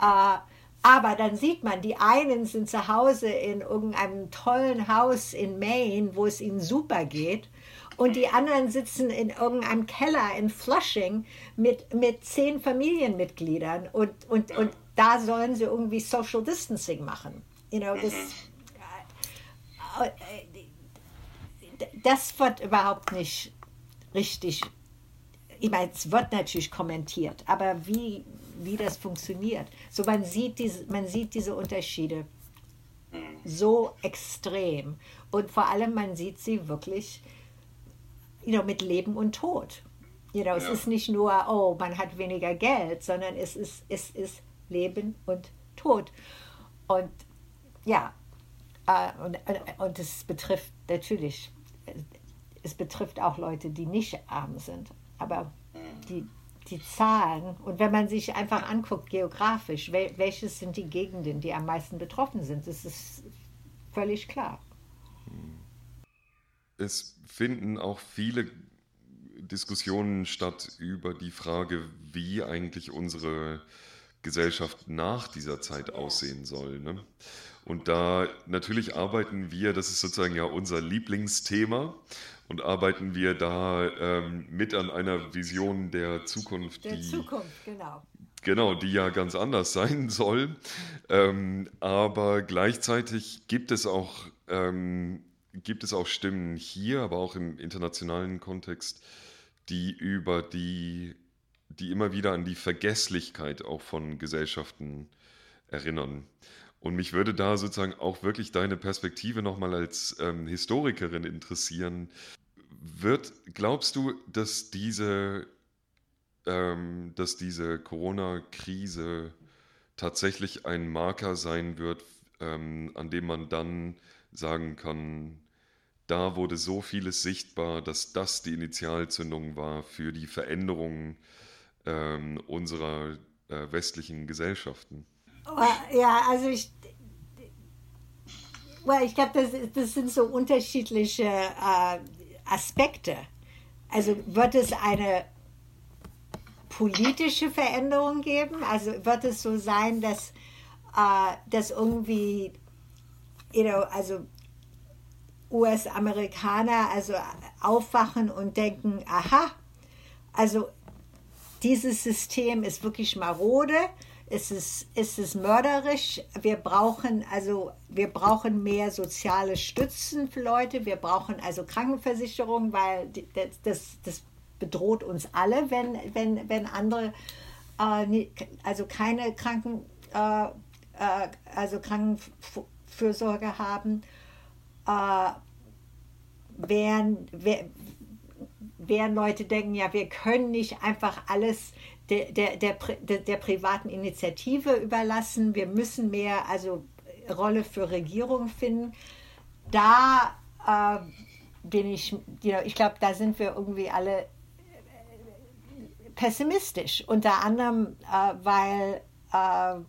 Uh, aber dann sieht man, die einen sind zu Hause in irgendeinem tollen Haus in Maine, wo es ihnen super geht und die anderen sitzen in irgendeinem Keller in Flushing mit, mit zehn Familienmitgliedern und, und, und da sollen sie irgendwie Social Distancing machen. You know, das, das wird überhaupt nicht richtig. Ich meine, es wird natürlich kommentiert, aber wie, wie das funktioniert. So man sieht diese, man sieht diese Unterschiede so extrem und vor allem man sieht sie wirklich you know, mit Leben und Tod. You know, ja. Es ist nicht nur, oh, man hat weniger Geld, sondern es ist, es ist Leben und Tod. Und ja, äh, und, und es betrifft natürlich, es betrifft auch Leute, die nicht arm sind. Aber die, die Zahlen, und wenn man sich einfach anguckt, geografisch, wel, welches sind die Gegenden, die am meisten betroffen sind, das ist völlig klar. Es finden auch viele Diskussionen statt über die Frage, wie eigentlich unsere Gesellschaft nach dieser Zeit aussehen soll. Ne? Und da natürlich arbeiten wir, das ist sozusagen ja unser Lieblingsthema, und arbeiten wir da ähm, mit an einer Vision der Zukunft, der die, Zukunft, genau. Genau, die ja ganz anders sein soll. Ähm, aber gleichzeitig gibt es auch ähm, gibt es auch Stimmen hier, aber auch im internationalen Kontext, die über die, die immer wieder an die Vergesslichkeit auch von Gesellschaften erinnern. Und mich würde da sozusagen auch wirklich deine Perspektive nochmal als ähm, Historikerin interessieren. Wird, glaubst du, dass diese, ähm, dass diese Corona-Krise tatsächlich ein Marker sein wird, ähm, an dem man dann sagen kann, da wurde so vieles sichtbar, dass das die Initialzündung war für die Veränderung ähm, unserer äh, westlichen Gesellschaften. Ja, also ich, well, ich glaube, das, das sind so unterschiedliche äh, Aspekte. Also wird es eine politische Veränderung geben? Also wird es so sein, dass, äh, dass irgendwie, you know, also US-Amerikaner also aufwachen und denken, aha, also dieses System ist wirklich marode, es ist, es mörderisch, wir brauchen also wir brauchen mehr soziale Stützen für Leute, wir brauchen also Krankenversicherung, weil das, das, das bedroht uns alle, wenn, wenn, wenn andere äh, also keine Kranken, äh, äh, also Krankenfürsorge haben. Äh, während, während Leute denken, ja, wir können nicht einfach alles der, der, der, der, privaten Initiative überlassen, wir müssen mehr also Rolle für Regierung finden. Da äh, bin ich, know, ich glaube, da sind wir irgendwie alle pessimistisch, unter anderem, äh, weil, äh,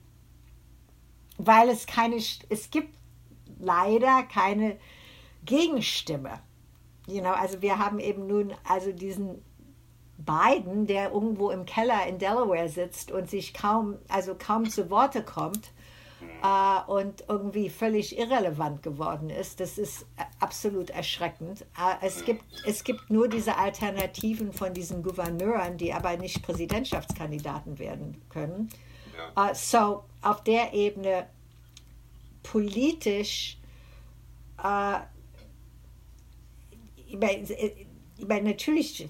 weil es keine, es gibt leider keine Gegenstimme. You know, also wir haben eben nun also diesen Biden, der irgendwo im Keller in Delaware sitzt und sich kaum, also kaum zu Worte kommt äh, und irgendwie völlig irrelevant geworden ist. Das ist absolut erschreckend. Äh, es, gibt, es gibt nur diese Alternativen von diesen Gouverneuren, die aber nicht Präsidentschaftskandidaten werden können. Ja. Äh, so, auf der Ebene politisch äh, ich meine, ich meine, natürlich,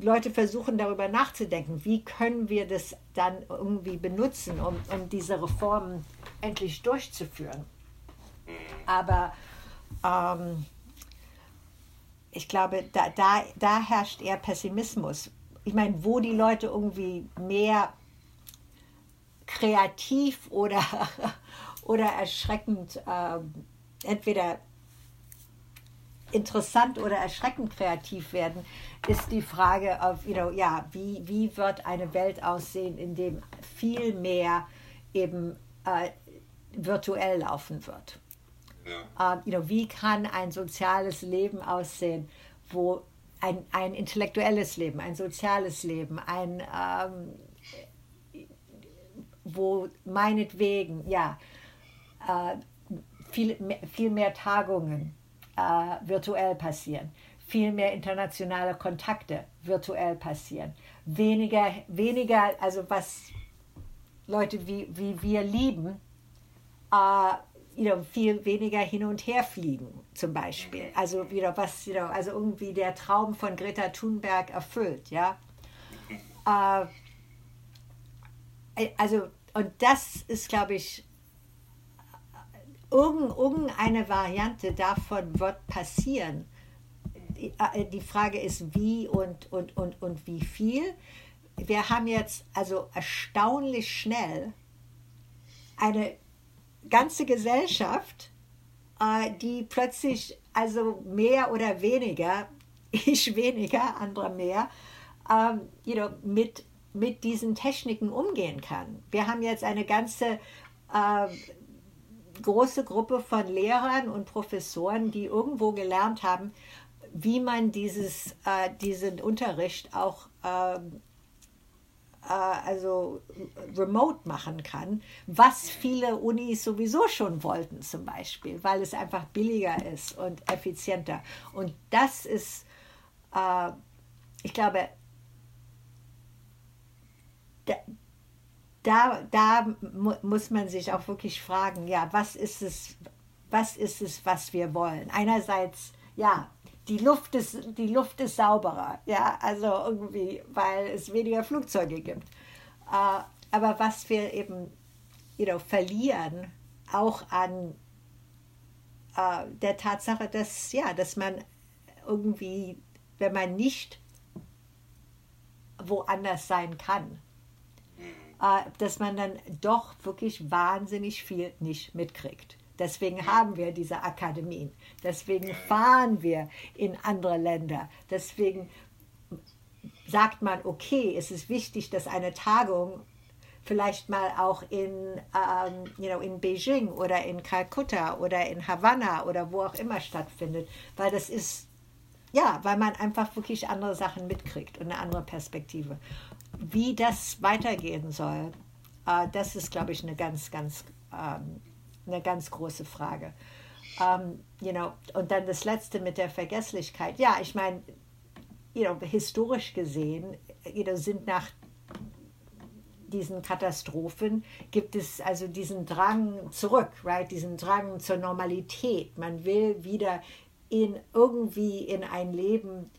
Leute versuchen darüber nachzudenken, wie können wir das dann irgendwie benutzen, um, um diese Reformen endlich durchzuführen. Aber ähm, ich glaube, da, da, da herrscht eher Pessimismus. Ich meine, wo die Leute irgendwie mehr kreativ oder, oder erschreckend äh, entweder interessant oder erschreckend kreativ werden, ist die Frage, of, you know, ja, wie, wie wird eine Welt aussehen, in dem viel mehr eben äh, virtuell laufen wird. Ja. Uh, you know, wie kann ein soziales Leben aussehen, wo ein, ein intellektuelles Leben, ein soziales Leben, ein ähm, wo meinetwegen ja äh, viel, viel mehr Tagungen äh, virtuell passieren, viel mehr internationale Kontakte virtuell passieren, weniger, weniger also was Leute wie, wie wir lieben, äh, know, viel weniger hin und her fliegen, zum Beispiel. Also, know, was, know, also irgendwie der Traum von Greta Thunberg erfüllt, ja. Äh, also, und das ist, glaube ich, irgendeine Variante davon wird passieren. Die, äh, die Frage ist, wie und, und, und, und wie viel. Wir haben jetzt also erstaunlich schnell eine ganze Gesellschaft, äh, die plötzlich also mehr oder weniger, ich weniger, andere mehr, ähm, you know, mit, mit diesen Techniken umgehen kann. Wir haben jetzt eine ganze äh, große Gruppe von Lehrern und Professoren, die irgendwo gelernt haben, wie man dieses, äh, diesen Unterricht auch ähm, äh, also remote machen kann, was viele Unis sowieso schon wollten zum Beispiel, weil es einfach billiger ist und effizienter. Und das ist, äh, ich glaube, da, da mu muss man sich auch wirklich fragen, ja, was ist es, was ist es, was wir wollen? Einerseits, ja, die Luft ist, die Luft ist sauberer, ja, also irgendwie, weil es weniger Flugzeuge gibt. Uh, aber was wir eben you know, verlieren, auch an uh, der Tatsache, dass, ja, dass man irgendwie, wenn man nicht woanders sein kann, äh, dass man dann doch wirklich wahnsinnig viel nicht mitkriegt. Deswegen haben wir diese Akademien. Deswegen fahren wir in andere Länder. Deswegen sagt man, okay, es ist wichtig, dass eine Tagung vielleicht mal auch in, ähm, you know, in Beijing oder in Kalkutta oder in Havanna oder wo auch immer stattfindet, weil das ist, ja, weil man einfach wirklich andere Sachen mitkriegt und eine andere Perspektive wie das weitergehen soll, äh, das ist, glaube ich, eine ganz, ganz, ähm, eine ganz große Frage. Um, ähm, you know, und dann das Letzte mit der Vergesslichkeit. Ja, ich meine, you know, historisch gesehen you know, sind nach diesen Katastrophen gibt es also diesen Drang zurück, right? diesen Drang zur Normalität. Man will wieder in irgendwie in ein Leben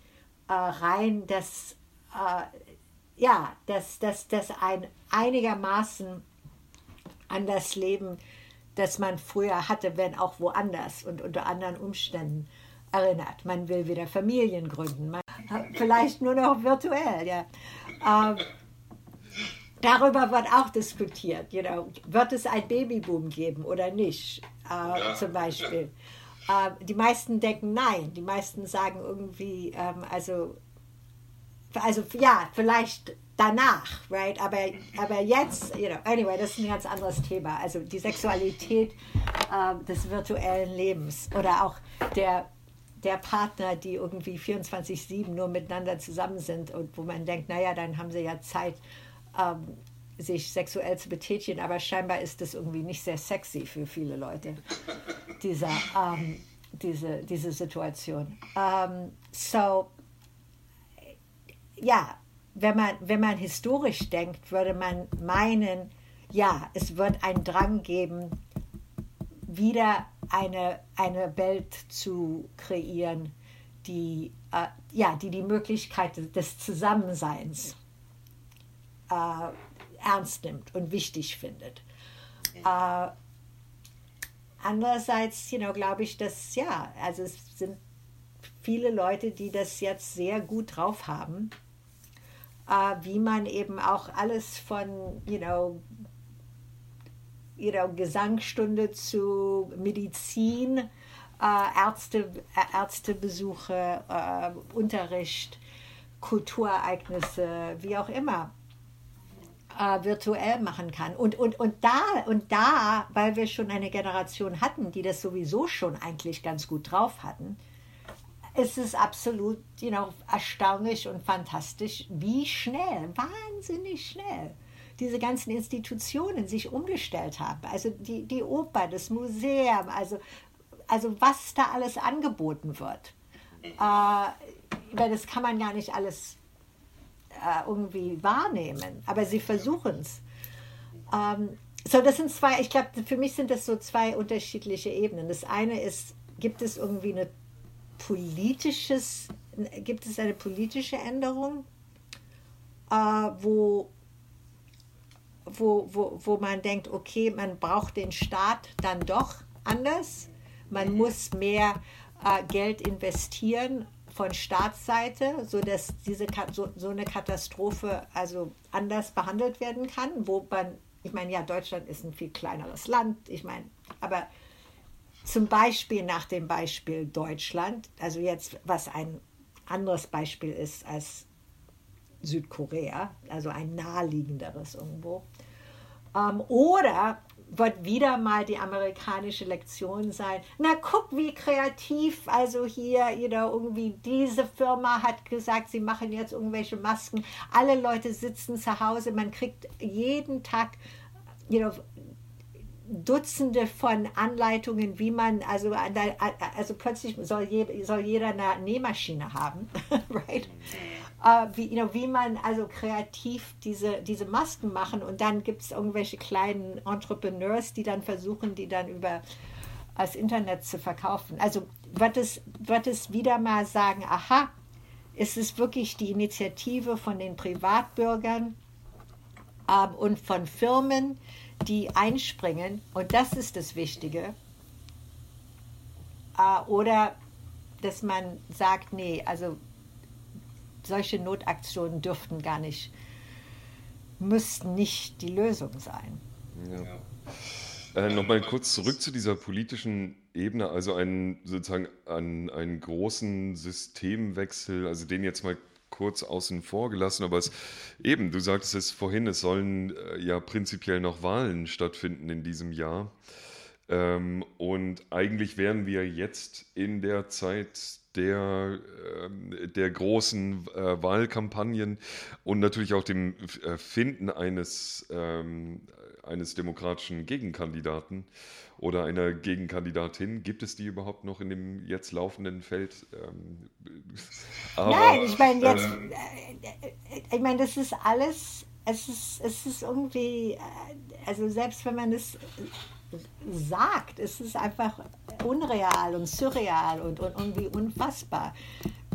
äh, rein, das äh, ja, dass das, das ein einigermaßen an das Leben, das man früher hatte, wenn auch woanders und unter anderen Umständen. erinnert. Man will wieder Familien gründen, man, vielleicht nur noch virtuell. Ja. Ähm, darüber wird auch diskutiert. You know, wird es ein Babyboom geben oder nicht, äh, ja. zum Beispiel. Äh, die meisten denken nein. Die meisten sagen irgendwie, ähm, also, also ja, vielleicht danach, right? Aber, aber jetzt, you know, anyway, das ist ein ganz anderes Thema. Also die Sexualität äh, des virtuellen Lebens oder auch der, der Partner, die irgendwie 24-7 nur miteinander zusammen sind und wo man denkt, naja, dann haben sie ja Zeit, ähm, sich sexuell zu betätigen, aber scheinbar ist das irgendwie nicht sehr sexy für viele Leute, dieser, ähm, diese, diese Situation. Ähm, so, ja, wenn man, wenn man historisch denkt, würde man meinen, ja, es wird einen Drang geben, wieder eine, eine Welt zu kreieren, die, äh, ja, die die Möglichkeit des Zusammenseins äh, ernst nimmt und wichtig findet. Äh, andererseits, you know, glaube ich, dass, ja, also es sind viele Leute, die das jetzt sehr gut drauf haben wie man eben auch alles von, you know, you know Gesangsstunde zu Medizin, äh, Ärzte, äh, Ärztebesuche, äh, Unterricht, Kulturereignisse, wie auch immer, äh, virtuell machen kann. Und, und, und, da, und da, weil wir schon eine Generation hatten, die das sowieso schon eigentlich ganz gut drauf hatten, es ist absolut you know, erstaunlich und fantastisch, wie schnell, wahnsinnig schnell diese ganzen Institutionen sich umgestellt haben. Also die, die Oper, das Museum, also, also was da alles angeboten wird. Äh, das kann man ja nicht alles äh, irgendwie wahrnehmen, aber sie versuchen es. Ähm, so, das sind zwei, ich glaube, für mich sind das so zwei unterschiedliche Ebenen. Das eine ist, gibt es irgendwie eine politisches, gibt es eine politische Änderung, äh, wo, wo, wo, wo man denkt, okay, man braucht den Staat dann doch anders. Man muss mehr äh, Geld investieren von Staatsseite, sodass diese, so, so eine Katastrophe also anders behandelt werden kann, wo man, ich meine, ja, Deutschland ist ein viel kleineres Land, ich meine, aber zum Beispiel nach dem Beispiel Deutschland, also jetzt was ein anderes Beispiel ist als Südkorea, also ein naheliegenderes irgendwo. Ähm, oder wird wieder mal die amerikanische Lektion sein, na guck, wie kreativ, also hier, you irgendwie diese Firma hat gesagt, sie machen jetzt irgendwelche Masken, alle Leute sitzen zu Hause, man kriegt jeden Tag you know, Dutzende von Anleitungen, wie man, also, also plötzlich soll, je, soll jeder eine Nähmaschine haben, right? Uh, wie, you know, wie man also kreativ diese, diese Masken machen und dann gibt es irgendwelche kleinen Entrepreneurs, die dann versuchen, die dann über das Internet zu verkaufen. Also wird es, wird es wieder mal sagen, aha, ist es wirklich die Initiative von den Privatbürgern ähm, und von Firmen, die einspringen, und das ist das Wichtige, äh, oder dass man sagt, nee, also solche Notaktionen dürften gar nicht, müssten nicht die Lösung sein. Ja. Äh, Nochmal kurz zurück zu dieser politischen Ebene, also einen sozusagen einen, einen großen Systemwechsel, also den jetzt mal kurz außen vor gelassen, aber es eben, du sagtest es vorhin, es sollen äh, ja prinzipiell noch Wahlen stattfinden in diesem Jahr. Ähm, und eigentlich wären wir jetzt in der Zeit der, äh, der großen äh, Wahlkampagnen und natürlich auch dem äh, Finden eines, ähm, eines demokratischen Gegenkandidaten oder einer Gegenkandidatin. Gibt es die überhaupt noch in dem jetzt laufenden Feld? Ähm, aber, Nein, ich meine jetzt, ähm, ich meine, das ist alles, es ist, es ist irgendwie, also selbst wenn man es sagt, es ist einfach unreal und surreal und, und irgendwie unfassbar,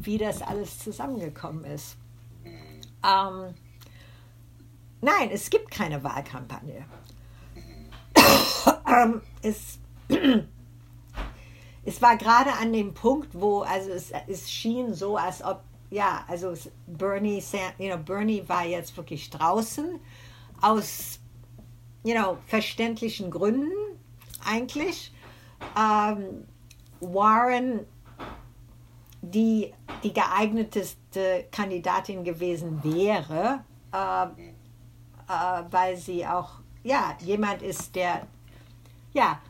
wie das alles zusammengekommen ist. Ähm, nein, es gibt keine Wahlkampagne. Ähm, es, es war gerade an dem Punkt, wo, also es, es schien so, als ob, ja, also Bernie, you know, Bernie war jetzt wirklich draußen aus, you know, verständlichen Gründen eigentlich. Ähm, Warren, die die geeigneteste Kandidatin gewesen wäre, äh, äh, weil sie auch, ja, jemand ist, der, ja,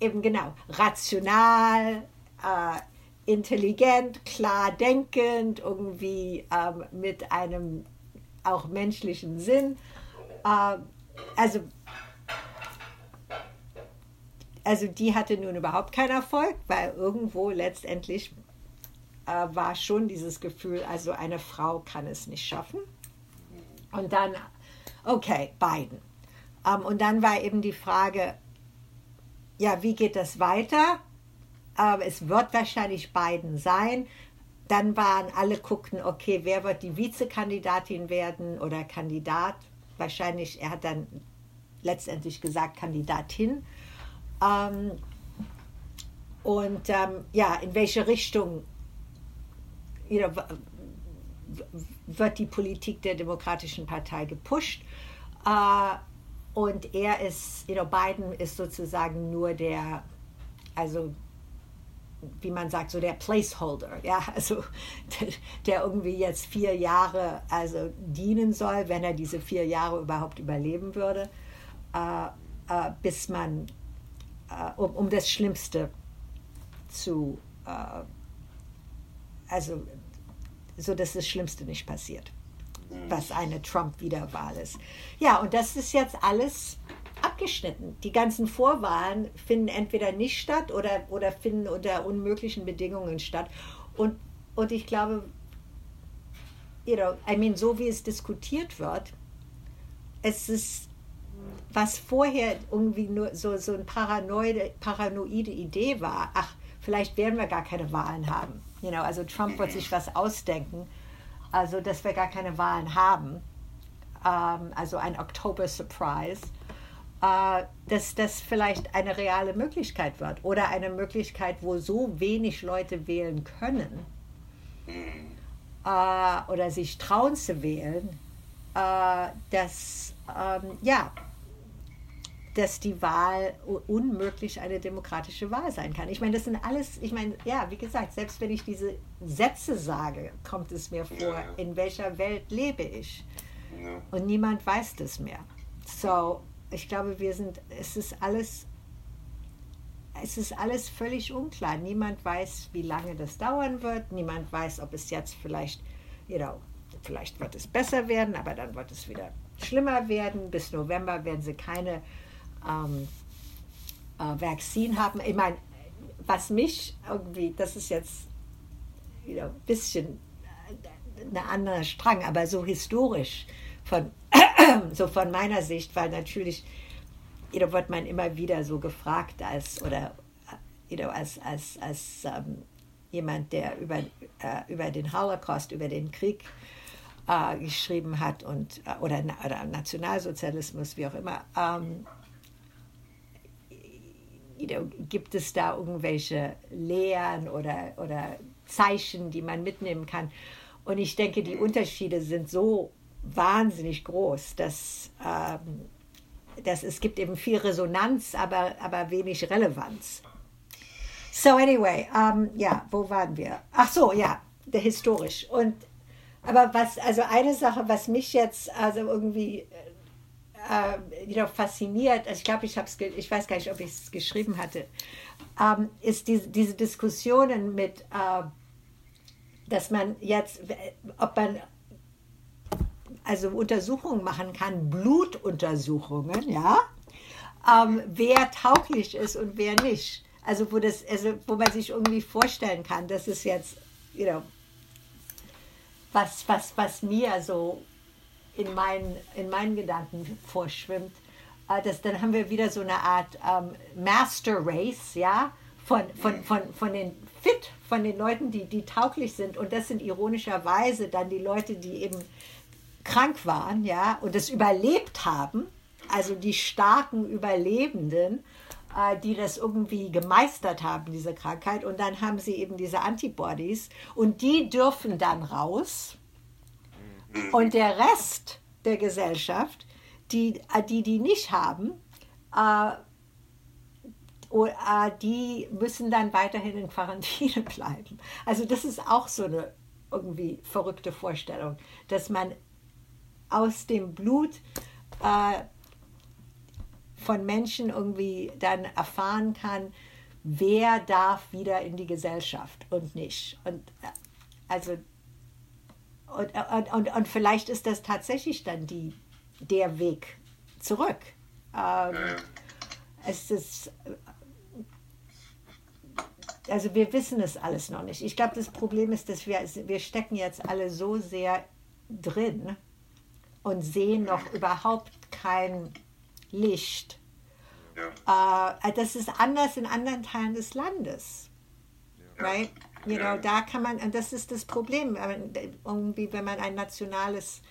eben genau, rational, äh, intelligent, klar denkend, irgendwie ähm, mit einem auch menschlichen Sinn. Äh, also, also die hatte nun überhaupt keinen Erfolg, weil irgendwo letztendlich äh, war schon dieses Gefühl, also eine Frau kann es nicht schaffen. Und dann, okay, Biden. Ähm, und dann war eben die Frage, ja, wie geht das weiter? Ähm, es wird wahrscheinlich Biden sein. Dann waren alle guckten, okay, wer wird die Vizekandidatin werden oder Kandidat? Wahrscheinlich, er hat dann letztendlich gesagt Kandidatin. Ähm, und ja, in welche Richtung wird die Politik der Demokratischen Partei gepusht? Und er ist, you know, Biden ist sozusagen nur der, also wie man sagt, so der Placeholder, ja, also der, der, irgendwie jetzt vier Jahre also dienen soll, wenn er diese vier Jahre überhaupt überleben würde, äh, äh, bis man, äh, um, um das Schlimmste zu, äh, also so dass das Schlimmste nicht passiert was eine Trump-Wiederwahl ist. Ja, und das ist jetzt alles abgeschnitten. Die ganzen Vorwahlen finden entweder nicht statt oder, oder finden unter unmöglichen Bedingungen statt. Und, und ich glaube, you know, I mean, so wie es diskutiert wird, es ist, was vorher irgendwie nur so, so eine paranoide, paranoide Idee war, ach, vielleicht werden wir gar keine Wahlen haben. You know, also Trump wird sich was ausdenken also dass wir gar keine Wahlen haben, ähm, also ein Oktober-Surprise, äh, dass das vielleicht eine reale Möglichkeit wird oder eine Möglichkeit, wo so wenig Leute wählen können äh, oder sich trauen zu wählen, äh, dass ähm, ja, dass die Wahl unmöglich eine demokratische Wahl sein kann. Ich meine, das sind alles, ich meine, ja, wie gesagt, selbst wenn ich diese Sätze sage, kommt es mir vor, ja, ja. in welcher Welt lebe ich? Ja. Und niemand weiß das mehr. So, ich glaube, wir sind, es ist alles, es ist alles völlig unklar. Niemand weiß, wie lange das dauern wird. Niemand weiß, ob es jetzt vielleicht, you know, vielleicht wird es besser werden, aber dann wird es wieder schlimmer werden. Bis November werden sie keine ähm, äh, Vaccin haben. Ich meine, was mich irgendwie, das ist jetzt wieder ein bisschen ein anderer Strang, aber so historisch von, so von meiner Sicht, weil natürlich know, wird man immer wieder so gefragt als oder you know, als, als, als ähm, jemand, der über, äh, über den Holocaust, über den Krieg äh, geschrieben hat und äh, oder, oder Nationalsozialismus, wie auch immer. Ähm, gibt es da irgendwelche Lehren oder, oder Zeichen, die man mitnehmen kann? Und ich denke, die Unterschiede sind so wahnsinnig groß, dass, ähm, dass es gibt eben viel Resonanz, aber, aber wenig Relevanz. So anyway, ähm, ja, wo waren wir? Ach so, ja, der historisch. Und aber was, also eine Sache, was mich jetzt also irgendwie äh, wieder fasziniert, also ich glaube, ich habe es, ich weiß gar nicht, ob ich es geschrieben hatte, ähm, ist diese, diese Diskussionen mit, äh, dass man jetzt, ob man also Untersuchungen machen kann, Blutuntersuchungen, ja, ähm, wer tauglich ist und wer nicht. Also wo das, also wo man sich irgendwie vorstellen kann, dass es jetzt, you know, was, was, was mir so in meinen, in meinen Gedanken vorschwimmt, äh, das, dann haben wir wieder so eine Art ähm, Master Race, ja, von, von, von, von den Fit, von den Leuten, die, die tauglich sind. Und das sind ironischerweise dann die Leute, die eben krank waren, ja, und es überlebt haben, also die starken Überlebenden, äh, die das irgendwie gemeistert haben, diese Krankheit. Und dann haben sie eben diese Antibodies und die dürfen dann raus. Und der Rest der Gesellschaft, die äh, die, die nicht haben, äh, die müssen dann weiterhin in Quarantäne bleiben. Also das ist auch so eine irgendwie verrückte Vorstellung, dass man aus dem Blut äh, von Menschen irgendwie dann erfahren kann, wer darf wieder in die Gesellschaft und nicht. Und äh, also und, und, und, vielleicht ist das tatsächlich dann die, der Weg zurück. Ähm. Es ist also wir wissen es alles noch nicht. Ich glaube, das Problem ist, dass wir, wir stecken jetzt alle so sehr drin und sehen noch überhaupt kein Licht. Ja. Uh, das ist anders in anderen Teilen des Landes. Ja. Right? Know, da kann man, und das ist das Problem, irgendwie, wenn man ein nationales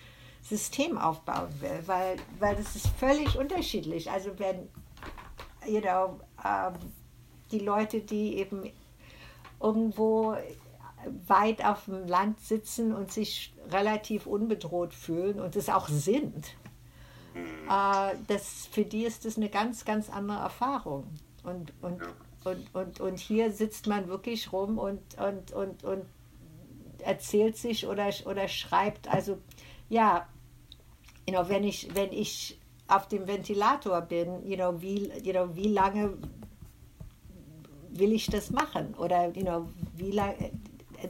System aufbauen will, weil, weil das ist völlig unterschiedlich. Also wenn, you know, um, die Leute, die eben irgendwo weit auf dem Land sitzen und sich relativ unbedroht fühlen und es auch sind, mhm. äh, das, für die ist das eine ganz, ganz andere Erfahrung. Und, und. Und, und, und hier sitzt man wirklich rum und, und, und, und erzählt sich oder, oder schreibt. Also ja, you know, wenn, ich, wenn ich auf dem Ventilator bin, you know, wie, you know, wie lange will ich das machen? Oder you know, wie lang,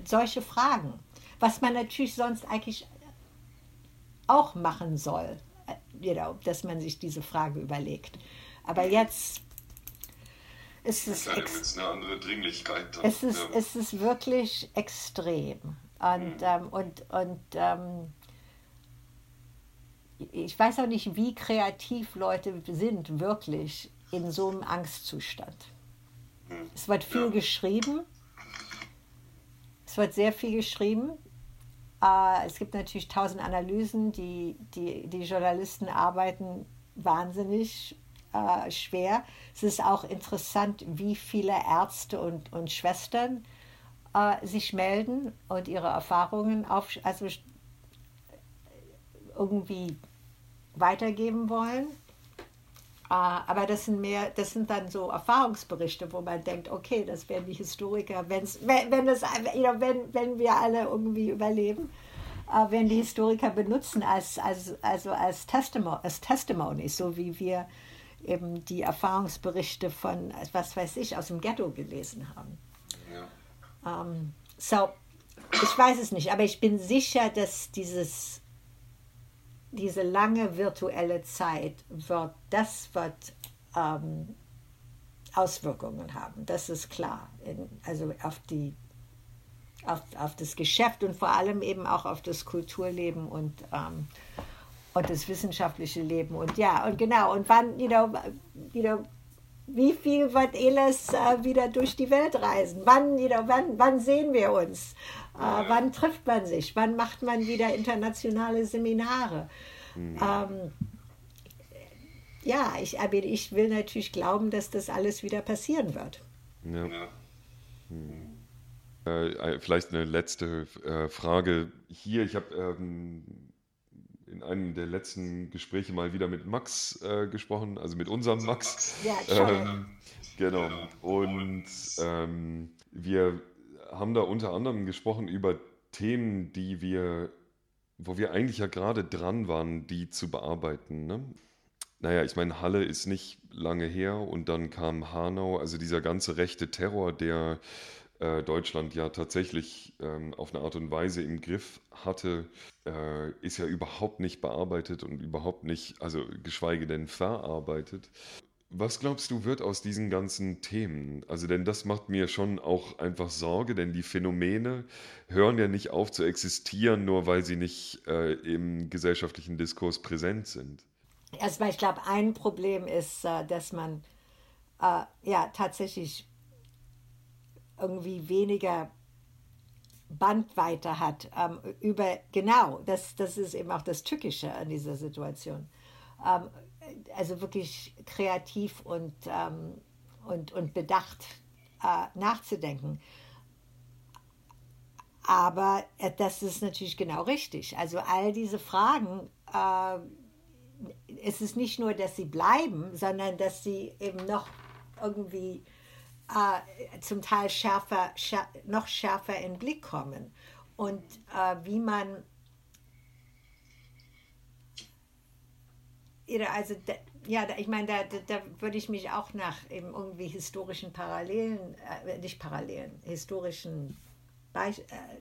solche Fragen. Was man natürlich sonst eigentlich auch machen soll, you know, dass man sich diese Frage überlegt. Aber jetzt es, ist eine andere Dringlichkeit. Dann, es, ist, ja. es ist wirklich extrem. Und, mhm. ähm, und, und ähm, ich weiß auch nicht, wie kreativ Leute sind, wirklich in so einem Angstzustand. Es wird viel ja. geschrieben. Es wird sehr viel geschrieben. Äh, es gibt natürlich tausend Analysen. Die, die, die Journalisten arbeiten wahnsinnig äh, schwer. Es ist auch interessant, wie viele Ärzte und, und Schwestern äh, sich melden und ihre Erfahrungen auf, also irgendwie weitergeben wollen. Ah, aber das sind mehr, das sind dann so Erfahrungsberichte, wo man denkt, okay, das werden die Historiker, wenn's, wenn, wenn, das, wenn, wenn wir alle irgendwie überleben, äh, werden die Historiker benutzen als, als, also als, Testimony, als Testimony, so wie wir eben die Erfahrungsberichte von, was weiß ich, aus dem Ghetto gelesen haben. Ja. Ähm, so, ich weiß es nicht, aber ich bin sicher, dass dieses diese lange virtuelle Zeit wird, das wird ähm, Auswirkungen haben, das ist klar. In, also auf die auf, auf das Geschäft und vor allem eben auch auf das Kulturleben und, ähm, und das wissenschaftliche Leben. Und ja, und genau, und wann, you know, you know, wie viel wird Eles äh, wieder durch die Welt reisen? Wann, you know, wann, wann sehen wir uns? Äh, wann trifft man sich? Wann macht man wieder internationale Seminare? Mhm. Ähm, ja, ich, aber ich will natürlich glauben, dass das alles wieder passieren wird. Ja. Hm. Äh, vielleicht eine letzte äh, Frage hier. Ich habe ähm, in einem der letzten Gespräche mal wieder mit Max äh, gesprochen, also mit unserem Max. Ja, ähm, genau. Und ähm, wir haben da unter anderem gesprochen über Themen, die wir, wo wir eigentlich ja gerade dran waren, die zu bearbeiten. Ne? Naja, ich meine, Halle ist nicht lange her und dann kam Hanau, also dieser ganze rechte Terror, der äh, Deutschland ja tatsächlich ähm, auf eine Art und Weise im Griff hatte, äh, ist ja überhaupt nicht bearbeitet und überhaupt nicht, also geschweige denn verarbeitet. Was glaubst du, wird aus diesen ganzen Themen? Also, denn das macht mir schon auch einfach Sorge, denn die Phänomene hören ja nicht auf zu existieren, nur weil sie nicht äh, im gesellschaftlichen Diskurs präsent sind. Erstmal, ich glaube, ein Problem ist, äh, dass man äh, ja tatsächlich irgendwie weniger Bandweite hat ähm, über genau das das ist eben auch das Tückische an dieser Situation ähm, also wirklich kreativ und ähm, und, und bedacht äh, nachzudenken. Aber äh, das ist natürlich genau richtig. Also all diese Fragen, äh, es ist nicht nur, dass sie bleiben, sondern dass sie eben noch irgendwie äh, zum Teil schärfer, schär, noch schärfer in Blick kommen. Und äh, wie man, also ja, ich meine, da, da, da, würde ich mich auch nach eben irgendwie historischen Parallelen, äh, nicht Parallelen, historischen Beich äh,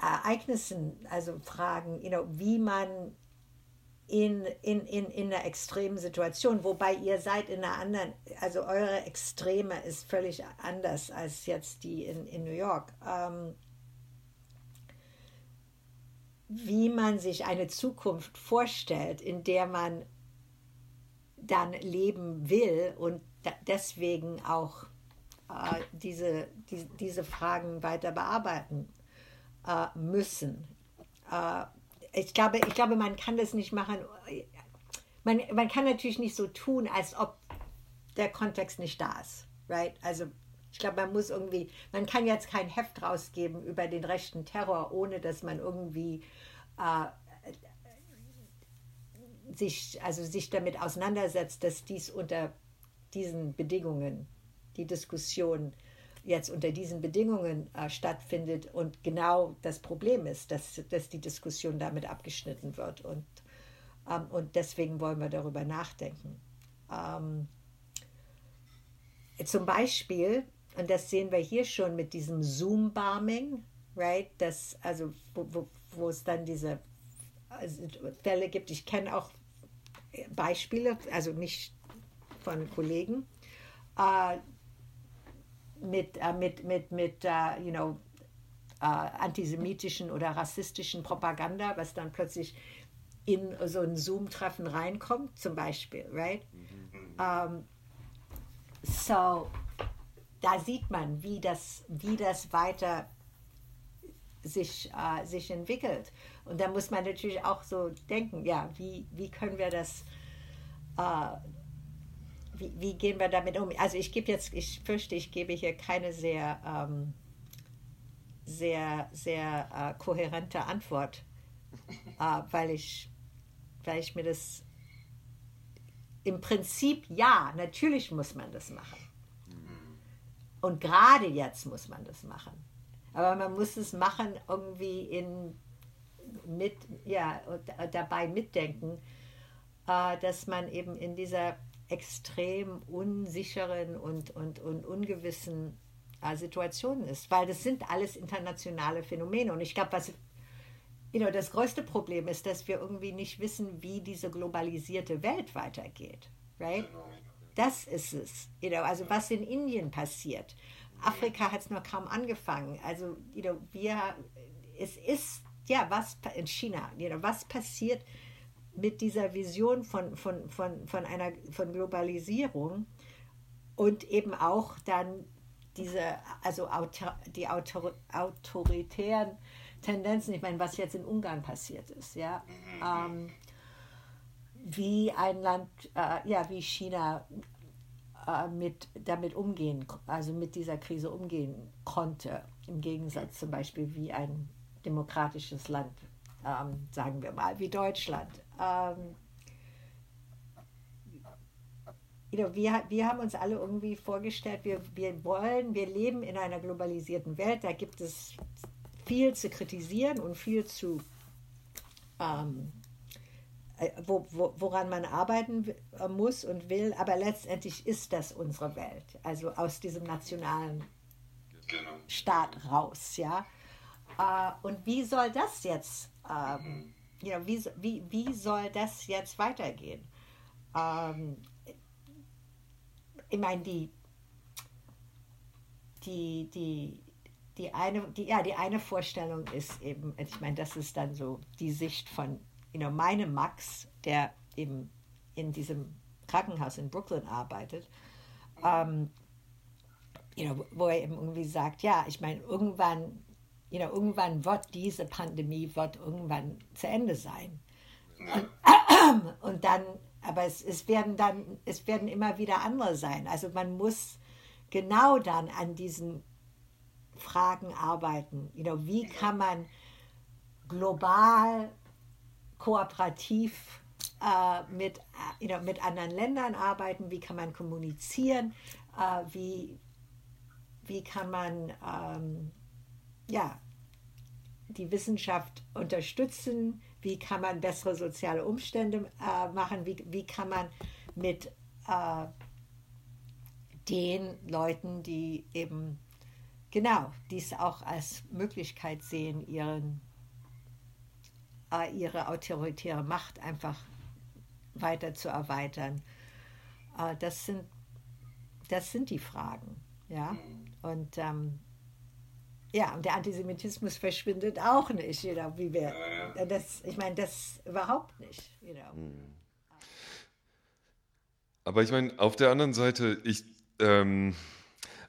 Ereignissen, also fragen, you know, wie man in, in, in, in einer extremen Situation, wobei ihr seid in einer anderen, also eure Extreme ist völlig anders als jetzt die in, in New York. Ähm, wie man sich eine Zukunft vorstellt, in der man dann leben will und deswegen auch äh, diese, die, diese Fragen weiter bearbeiten äh, müssen. Äh, ich, glaube, ich glaube, man kann das nicht machen. Man, man kann natürlich nicht so tun, als ob der Kontext nicht da ist. Right? Also ich glaube, man muss irgendwie, man kann jetzt kein Heft rausgeben über den rechten Terror, ohne dass man irgendwie äh, sich, also sich damit auseinandersetzt, dass dies unter diesen Bedingungen, die Diskussion jetzt unter diesen Bedingungen äh, stattfindet und genau das Problem ist, dass, dass die Diskussion damit abgeschnitten wird. Und, ähm, und deswegen wollen wir darüber nachdenken. Ähm, zum Beispiel, und das sehen wir hier schon mit diesem Zoom-Barming, right? Das, also, wo, wo, wo es dann diese also, Fälle gibt. Ich kenne auch Beispiele, also nicht von Kollegen, äh, mit, äh, mit, mit, mit uh, you know, uh, antisemitischen oder rassistischen Propaganda, was dann plötzlich in so ein Zoom-Treffen reinkommt, zum Beispiel, right? Mhm. Um, so, da sieht man, wie das, wie das weiter sich, uh, sich entwickelt. Und da muss man natürlich auch so denken, ja, wie, wie können wir das wie, wie, gehen wir damit um? Also ich gebe jetzt, ich fürchte, ich gebe hier keine sehr, ähm, sehr, sehr äh, kohärente Antwort, äh, weil, ich, weil ich mir das im Prinzip ja, natürlich muss man das machen. Und gerade jetzt muss man das machen. Aber man muss es machen irgendwie in mit, ja, dabei mitdenken, äh, dass man eben in dieser extrem unsicheren und, und, und ungewissen äh, Situationen ist, weil das sind alles internationale Phänomene. Und ich glaube, was you know, das größte Problem ist, dass wir irgendwie nicht wissen, wie diese globalisierte Welt weitergeht. Right? Das ist es. You know, also was in Indien passiert. Afrika hat es noch kaum angefangen. Also you know, wir, es ist, ja, was in China, you know, was passiert mit dieser Vision von, von, von, von einer von Globalisierung und eben auch dann diese, also autor, die autor, autoritären Tendenzen, ich meine, was jetzt in Ungarn passiert ist, ja, ähm, wie ein Land, äh, ja, wie China äh, mit, damit umgehen, also mit dieser Krise umgehen konnte, im Gegensatz zum Beispiel wie ein demokratisches Land, ähm, sagen wir mal, wie Deutschland ähm, you know, wir, wir haben uns alle irgendwie vorgestellt, wir, wir wollen, wir leben in einer globalisierten Welt, da gibt es viel zu kritisieren und viel zu, ähm, äh, wo, wo, woran man arbeiten äh, muss und will, aber letztendlich ist das unsere Welt, also aus diesem nationalen genau. Staat raus, ja. Äh, und wie soll das jetzt ähm, ja, wie, wie, wie soll das jetzt weitergehen? Ähm, ich meine, die, die, die, die, eine, die, ja, die eine Vorstellung ist eben, ich meine, das ist dann so die Sicht von you know, meinem Max, der eben in diesem Krankenhaus in Brooklyn arbeitet, ähm, you know, wo er eben irgendwie sagt, ja, ich meine, irgendwann you know, irgendwann wird diese Pandemie wird irgendwann zu Ende sein. Und, und dann, aber es, es werden dann, es werden immer wieder andere sein. Also man muss genau dann an diesen Fragen arbeiten. You know, wie kann man global, kooperativ äh, mit, you know, mit anderen Ländern arbeiten? Wie kann man kommunizieren? Äh, wie, wie kann man ähm, ja, die Wissenschaft unterstützen? Wie kann man bessere soziale Umstände äh, machen? Wie, wie kann man mit äh, den Leuten, die eben genau dies auch als Möglichkeit sehen, ihren, äh, ihre autoritäre Macht einfach weiter zu erweitern. Äh, das, sind, das sind die Fragen. Ja? Und ähm, ja, und der Antisemitismus verschwindet auch nicht, you know, wie wir. Das, ich meine, das überhaupt nicht. You know. Hm. Aber ich meine, auf der anderen Seite, ich, ähm,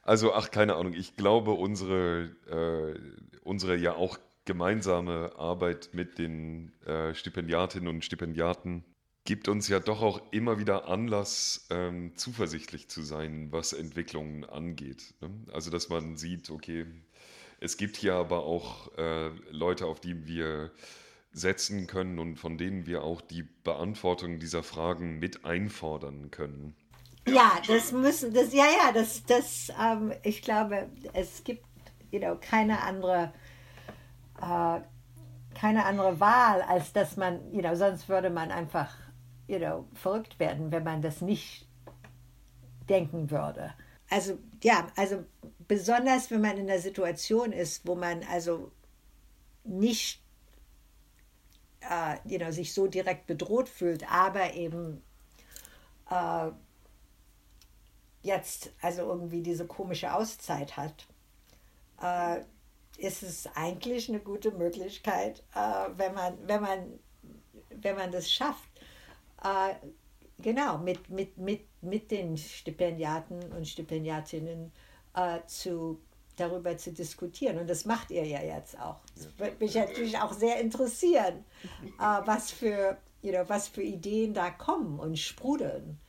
also, ach, keine Ahnung, ich glaube, unsere, äh, unsere ja auch gemeinsame Arbeit mit den äh, Stipendiatinnen und Stipendiaten gibt uns ja doch auch immer wieder Anlass, ähm, zuversichtlich zu sein, was Entwicklungen angeht. Ne? Also, dass man sieht, okay, es gibt hier aber auch äh, Leute, auf die wir setzen können und von denen wir auch die Beantwortung dieser Fragen mit einfordern können. Ja, das müssen, das, ja, ja, das, das, ähm, ich glaube, es gibt you know, keine andere, äh, keine andere Wahl, als dass man, you know, sonst würde man einfach, you know, verrückt werden, wenn man das nicht denken würde. Also, ja, also besonders wenn man in einer Situation ist, wo man also nicht äh, you know, sich so direkt bedroht fühlt, aber eben äh, jetzt also irgendwie diese komische Auszeit hat, äh, ist es eigentlich eine gute Möglichkeit, äh, wenn, man, wenn, man, wenn man das schafft, äh, genau, mit, mit, mit, mit den Stipendiaten und Stipendiatinnen äh, zu, darüber zu diskutieren. Und das macht ihr ja jetzt auch. Das würde mich natürlich auch sehr interessieren, äh, was, für, you know, was für Ideen da kommen und sprudeln.